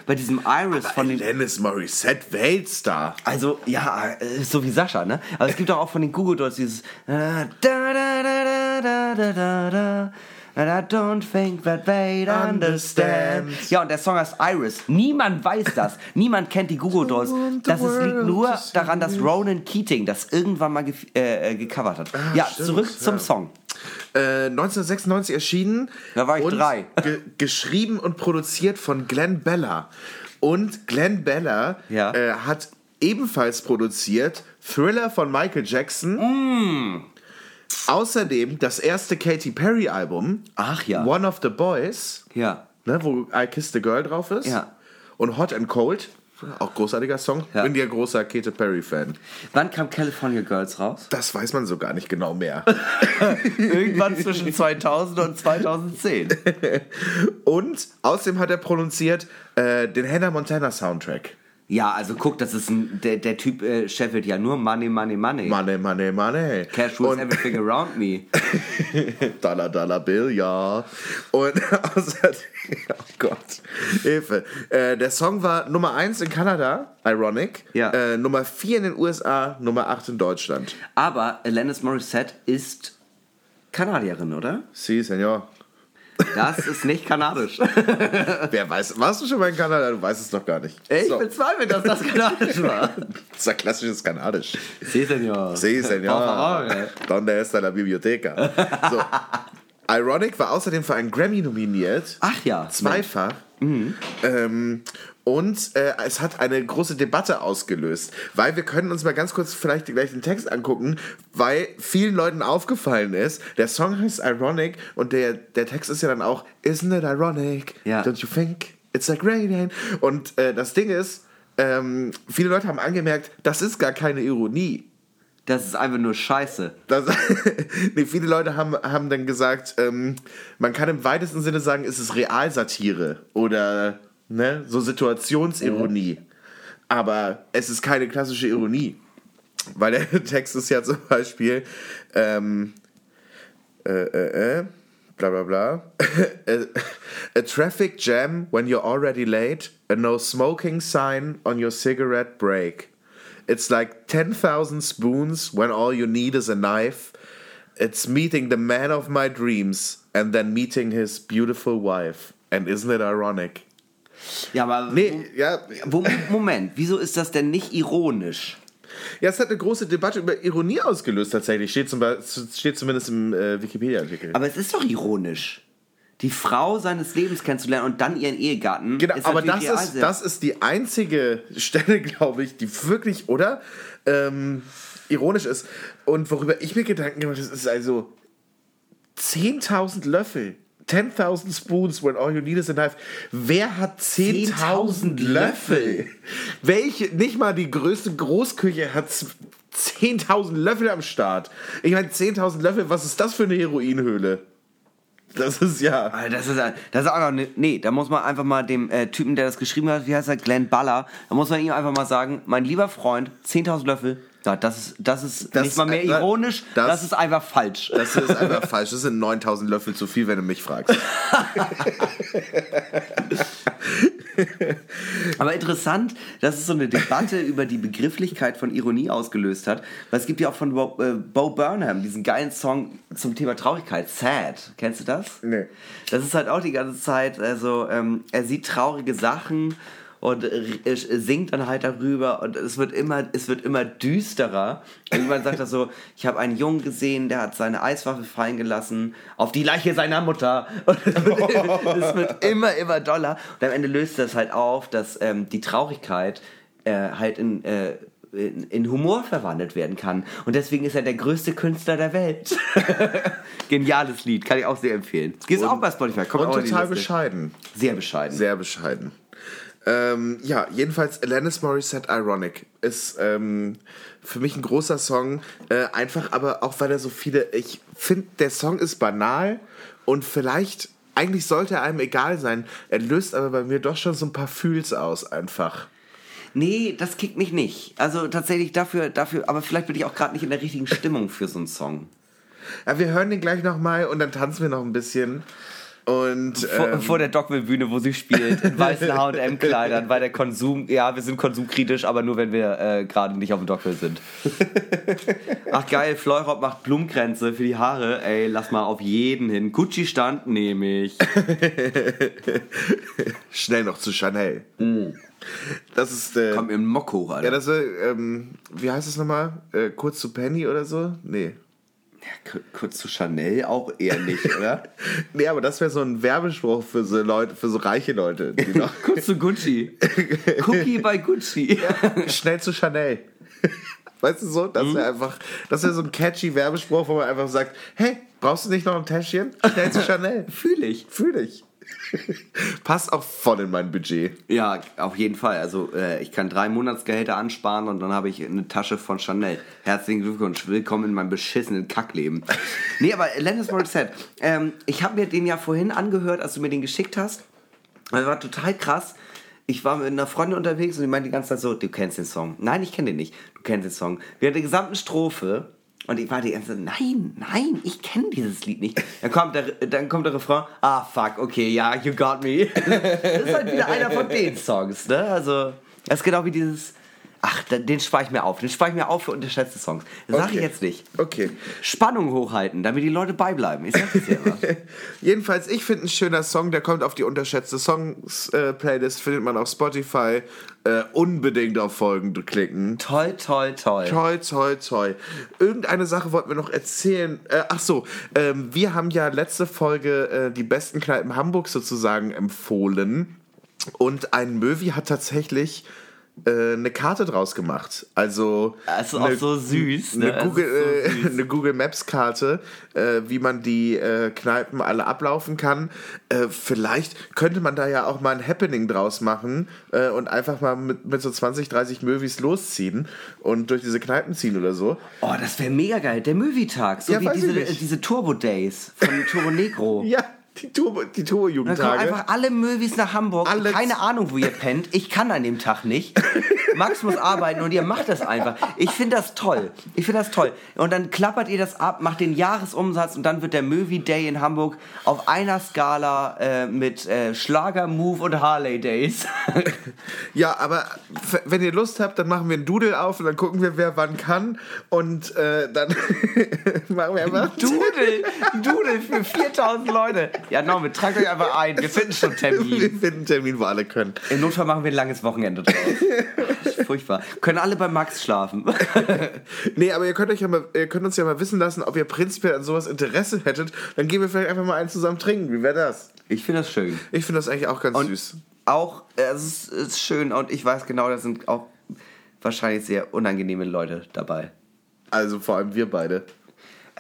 Bei diesem Iris von den... Alanis Morissette, Weltstar. Also, ja, äh, so wie Sascha, ne? Aber es gibt doch auch von den Google Dolls dieses da, da, da, da, da, da, da. And I don't think that they'd understand. Understand. Ja, und der Song heißt Iris. Niemand weiß das. Niemand kennt die Google Dolls. Das ist, liegt nur daran, dass Ronan Keating das irgendwann mal gef- äh, äh, gecovert hat. ja, stimmt, zurück zum ja. Song. Äh, 1996 erschienen. Da war ich und drei. Ge geschrieben und produziert von Glenn Bella. Und Glenn Bella Ja. äh, hat ebenfalls produziert Thriller von Michael Jackson. Mm. Außerdem das erste Katy Perry Album. Ach ja. One of the Boys. Ja. Ne, wo I Kissed the Girl drauf ist. Ja. Und Hot and Cold. Auch großartiger Song. Ja. Bin ja großer Katy Perry Fan. Wann kam California Girls raus? Das weiß man so gar nicht genau mehr. <laughs> Irgendwann zwischen 2000 und 2010. <laughs> Und außerdem hat er produziert äh, den Hannah Montana Soundtrack. Ja, also guck, das ist ein, der, der Typ äh, scheffelt ja nur Money, Money, Money. Money, money, money. Cash rules Und- everything around me. <laughs> Dollar, Dollar Bill, ja. Und <laughs> außerdem, oh Gott, Hilfe. Äh, der Song war Nummer 1 in Kanada, Ironic. Ja. Äh, Nummer 4 in den USA, Nummer 8 in Deutschland. Aber Alanis Morissette ist Kanadierin, oder? Si, Senor. Das ist nicht kanadisch. <laughs> Wer weiß, warst du schon mal in Kanada? Du weißt es doch gar nicht. Ich so, bezweifle, dass das kanadisch <laughs> war. das ist ja klassisches Kanadisch. Sí, señor. Por Senor. favor. Donde está la biblioteca? So. Ironic war außerdem für einen Grammy nominiert. Ach ja. Zweifach. Ähm, und äh, es hat eine große Debatte ausgelöst, weil wir können uns mal ganz kurz vielleicht gleich den Text angucken, weil vielen Leuten aufgefallen ist, der Song heißt Ironic und der, der Text ist ja dann auch Isn't it ironic? Ja. Don't you think it's like raining? Und äh, das Ding ist, ähm, viele Leute haben angemerkt, das ist gar keine Ironie. Das ist einfach nur Scheiße. Das, <laughs> nee, viele Leute haben, haben dann gesagt, ähm, man kann im weitesten Sinne sagen, es ist Realsatire oder ne, so Situationsironie. Aber es ist keine klassische Ironie. Weil der <laughs> Text ist ja zum Beispiel ähm, äh, äh, äh, bla bla bla. <laughs> a, a traffic jam when you're already late, a no smoking sign on your cigarette break. It's like 10,000 spoons when all you need is a knife. It's meeting the man of my dreams and then meeting his beautiful wife. And isn't it ironic? Ja, aber. Nee, ja, Wo, Moment, wieso ist das denn nicht ironisch? ja, es hat eine große Debatte über Ironie ausgelöst tatsächlich. Steht, zum, steht zumindest im äh, Wikipedia-Artikel. Aber es ist doch ironisch. Die Frau seines Lebens kennenzulernen und dann ihren Ehegatten. Genau, aber das ist, das ist die einzige Stelle, <laughs> glaube ich, die wirklich, oder? Ähm, ironisch ist. Und worüber ich mir Gedanken gemacht habe, das ist also 10.000 Löffel. 10.000 Spoons when all you need is a knife. Wer hat 10.000 10.000 Löffel? Welche, nicht mal die größte Großküche hat 10.000 Löffel am Start. Ich meine, 10.000 Löffel, was ist das für eine Heroinhöhle? Das ist ja. Alter, Das ist, das ist auch noch, ne, nee, da muss man einfach mal dem äh, Typen, der das geschrieben hat, wie heißt er, Glenn Baller, da muss man ihm einfach mal sagen, mein lieber Freund, 10.000 Löffel, das ist, das ist Das- nicht mal mehr äh, ironisch, das, das- ist einfach falsch. Das ist <laughs> einfach falsch. Das sind 9000 Löffel zu viel, wenn du mich fragst. <laughs> Aber interessant, dass es so eine Debatte über die Begrifflichkeit von Ironie ausgelöst hat, weil es gibt ja auch von Bo, äh, Bo Burnham diesen geilen Song zum Thema Traurigkeit, Sad. Kennst du das? Nee. Das ist halt auch die ganze Zeit, also ähm, er sieht traurige Sachen und singt dann halt darüber und es wird immer, es wird immer düsterer. Irgendwann sagt er so, ich habe einen Jungen gesehen, der hat seine Eiswaffe fallen gelassen auf die Leiche seiner Mutter. Und <laughs> es wird immer, immer doller. Und am Ende löst das halt auf, dass ähm, die Traurigkeit äh, halt in, äh, in, in Humor verwandelt werden kann. Und deswegen ist er der größte Künstler der Welt. <laughs> Geniales Lied, kann ich auch sehr empfehlen. Gibt's auch bei Spotify. Kommt Und total bescheiden. Sehr bescheiden. Sehr bescheiden. Ähm, ja, jedenfalls Alanis Morissette Ironic ist ähm, für mich ein großer Song. Äh, einfach aber auch, weil er so viele. Ich finde, der Song ist banal und vielleicht. Eigentlich sollte er einem egal sein. Er löst aber bei mir doch schon so ein paar Fühls aus, einfach. Nee, das kickt mich nicht. Also tatsächlich dafür, dafür, aber vielleicht bin ich auch gerade nicht in der richtigen Stimmung für so einen Song. Ja, wir hören den gleich nochmal und dann tanzen wir noch ein bisschen. Und Vor, ähm, vor der Dogville-Bühne, wo sie spielt, in weißen <laughs> H&M-Kleidern, weil der Konsum, ja, wir sind konsumkritisch, aber nur, wenn wir äh, gerade nicht auf dem Dogville sind. <laughs> Ach geil, Fleurop macht Blumenkränze für die Haare. Ey, lass mal auf jeden hin. Gucci-Stand nehme ich. <laughs> schnell noch zu Chanel. Das ist. Äh, Komm im Mock hoch, Alter. ja, das ist, ähm, wie heißt es nochmal? Äh, kurz zu Penny oder so? Nee. K- Kurz zu Chanel auch eher nicht, <laughs> oder? Nee, aber das wäre so ein Werbespruch für so Leute, für so reiche Leute. <laughs> Kurz zu Gucci. <laughs> Cookie bei Gucci. schnell zu Chanel. Weißt du so? Das wäre einfach, das wäre so ein catchy Werbespruch, wo man einfach sagt, hey, brauchst du nicht noch ein Täschchen? Schnell zu Chanel. Fühle ich. Fühl dich. <laughs> Passt auch voll in mein Budget. Ja, auf jeden Fall. Also äh, ich kann drei Monatsgehälter ansparen und dann habe ich eine Tasche von Chanel. Herzlichen Glückwunsch, willkommen in meinem beschissenen Kackleben. <laughs> nee, aber Lennis Morissette, ähm, ich habe mir den ja vorhin angehört, als du mir den geschickt hast. Das war total krass. ich war mit einer Freundin unterwegs und die meinte die ganze Zeit so, du kennst den Song. Nein, ich kenne den nicht. Du kennst den Song. Wir hatten die gesamten Strophe und ich war die ganze Zeit, nein, nein, ich kenne dieses Lied nicht. Dann kommt, der, dann kommt der Refrain, ah, fuck, okay, ja, you got me. <laughs> das ist halt wieder einer von den Songs, ne? Also, das ist genau wie dieses, ach, den spare ich mir auf. Den spare ich mir auf für unterschätzte Songs. Das sage ich Okay. jetzt nicht. Okay. Spannung hochhalten, damit die Leute beibleiben. Ich sag das ja immer. <laughs> Jedenfalls, ich finde ein schöner Song, der kommt auf die unterschätzte Songs-Playlist, findet man auf Spotify. Äh, unbedingt auf Folgen klicken. toll, toll, toll. Toi, toi, toi. Irgendeine Sache wollten wir noch erzählen. Äh, ach so, ähm, wir haben ja letzte Folge äh, die besten Kneipen Hamburgs sozusagen empfohlen. Und ein Möwi hat tatsächlich äh, eine Karte draus gemacht. Also, Das ist auch so süß, ne? Eine Das Google, so äh, eine Google Maps Karte, äh, wie man die äh, Kneipen alle ablaufen kann. Äh, vielleicht könnte man da ja auch mal ein Happening draus machen äh, und einfach mal mit, mit so 20, 30 Movies losziehen und durch diese Kneipen ziehen oder so. Oh, das wäre mega geil. Der Movie-Tag. So Ja, wie diese, diese Turbo-Days von Turbo Negro. <laughs> Ja, die Turbo, die Dann kommen Turbo-Jugendtage. einfach alle Movies nach Hamburg. Alle- Keine Ahnung, wo ihr pennt. Ich kann an dem Tag nicht. Max muss arbeiten und ihr macht das einfach. Ich finde das toll. Ich finde das toll. Und dann klappert ihr das ab, macht den Jahresumsatz und dann wird der Movie Day in Hamburg auf einer Skala äh, mit äh, Schlager, Move und Harley Days. Ja, aber wenn ihr Lust habt, dann machen wir einen Doodle auf und dann gucken wir, wer wann kann. Und äh, dann <laughs> machen wir einfach. Dudel, Dudel für 4000 Leute. Ja, Norman, tragt euch einfach ein. Wir finden schon Wir Termin. finden einen Termin, wo alle können. Im Notfall machen wir ein langes Wochenende draus. <laughs> Furchtbar. Können alle bei Max schlafen. <laughs> Nee, aber ihr könnt, euch ja mal, ihr könnt uns ja mal wissen lassen, ob ihr prinzipiell an sowas Interesse hättet. Dann gehen wir vielleicht einfach mal einen zusammen trinken. Wie wäre das? Ich finde das schön. Ich finde das eigentlich auch ganz Und süß. auch, äh, es ist, es ist schön und ich weiß genau, da sind auch wahrscheinlich sehr unangenehme Leute dabei. Also vor allem wir beide.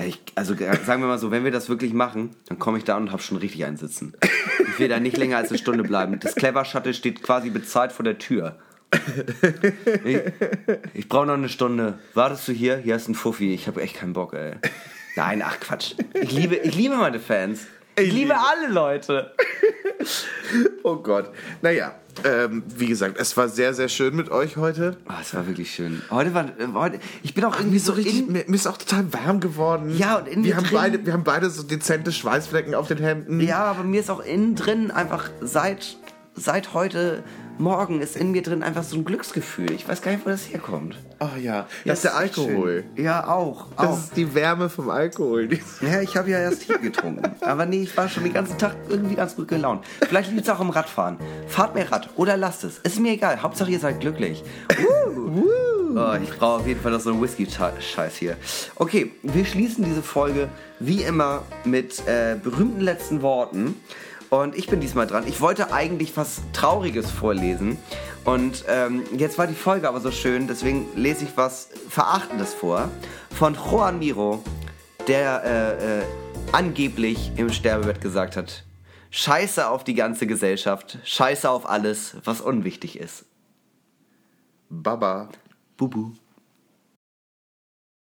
Ich, also g- sagen wir mal so, wenn wir das wirklich machen, dann komme ich da und habe schon richtig einen sitzen. Ich will da nicht länger als eine Stunde bleiben. Das Clever Shuttle steht quasi bezahlt vor der Tür. Ich, ich brauche noch eine Stunde. Wartest du hier? Hier ist ein Fuffi. Ich habe echt keinen Bock, ey. Nein, ach Quatsch. Ich liebe, ich liebe meine Fans. Ich, Ich liebe liebe- alle Leute. Oh Gott. Naja, ähm, wie gesagt, es war sehr, sehr schön mit euch heute. Oh, es war wirklich schön. Heute war, äh, heute, ich bin auch irgendwie so richtig, in, mir, ist auch total warm geworden. Ja, und in mir wir haben drin- beide, wir haben beide so dezente Schweißflecken auf den Hemden. Ja, aber mir ist auch innen drin einfach seit, seit heute Morgen ist in mir drin einfach so ein Glücksgefühl. Ich weiß gar nicht, wo das herkommt. Oh ja, das ist der Alkohol. schön. Ja, auch. Das auch. ist die Wärme vom Alkohol. <laughs> Ja, ich habe ja erst hier getrunken. Aber nee, ich war schon den ganzen Tag irgendwie ganz gut gelaunt. Vielleicht liegt es auch im Radfahren. Fahrt mehr Rad oder lasst es. Ist mir egal. Hauptsache ihr seid glücklich. <laughs> Oh, ich brauche auf jeden Fall noch so einen Whisky-Scheiß hier. Okay, wir schließen diese Folge wie immer mit äh, berühmten letzten Worten. Und ich bin diesmal dran. Ich wollte eigentlich was Trauriges vorlesen. Und ähm, jetzt war die Folge aber so schön, deswegen lese ich was Verachtendes vor. Von Juan Miro, der äh, äh, angeblich im Sterbebett gesagt hat, Scheiße auf die ganze Gesellschaft, Scheiße auf alles, was unwichtig ist. Baba. Bubu.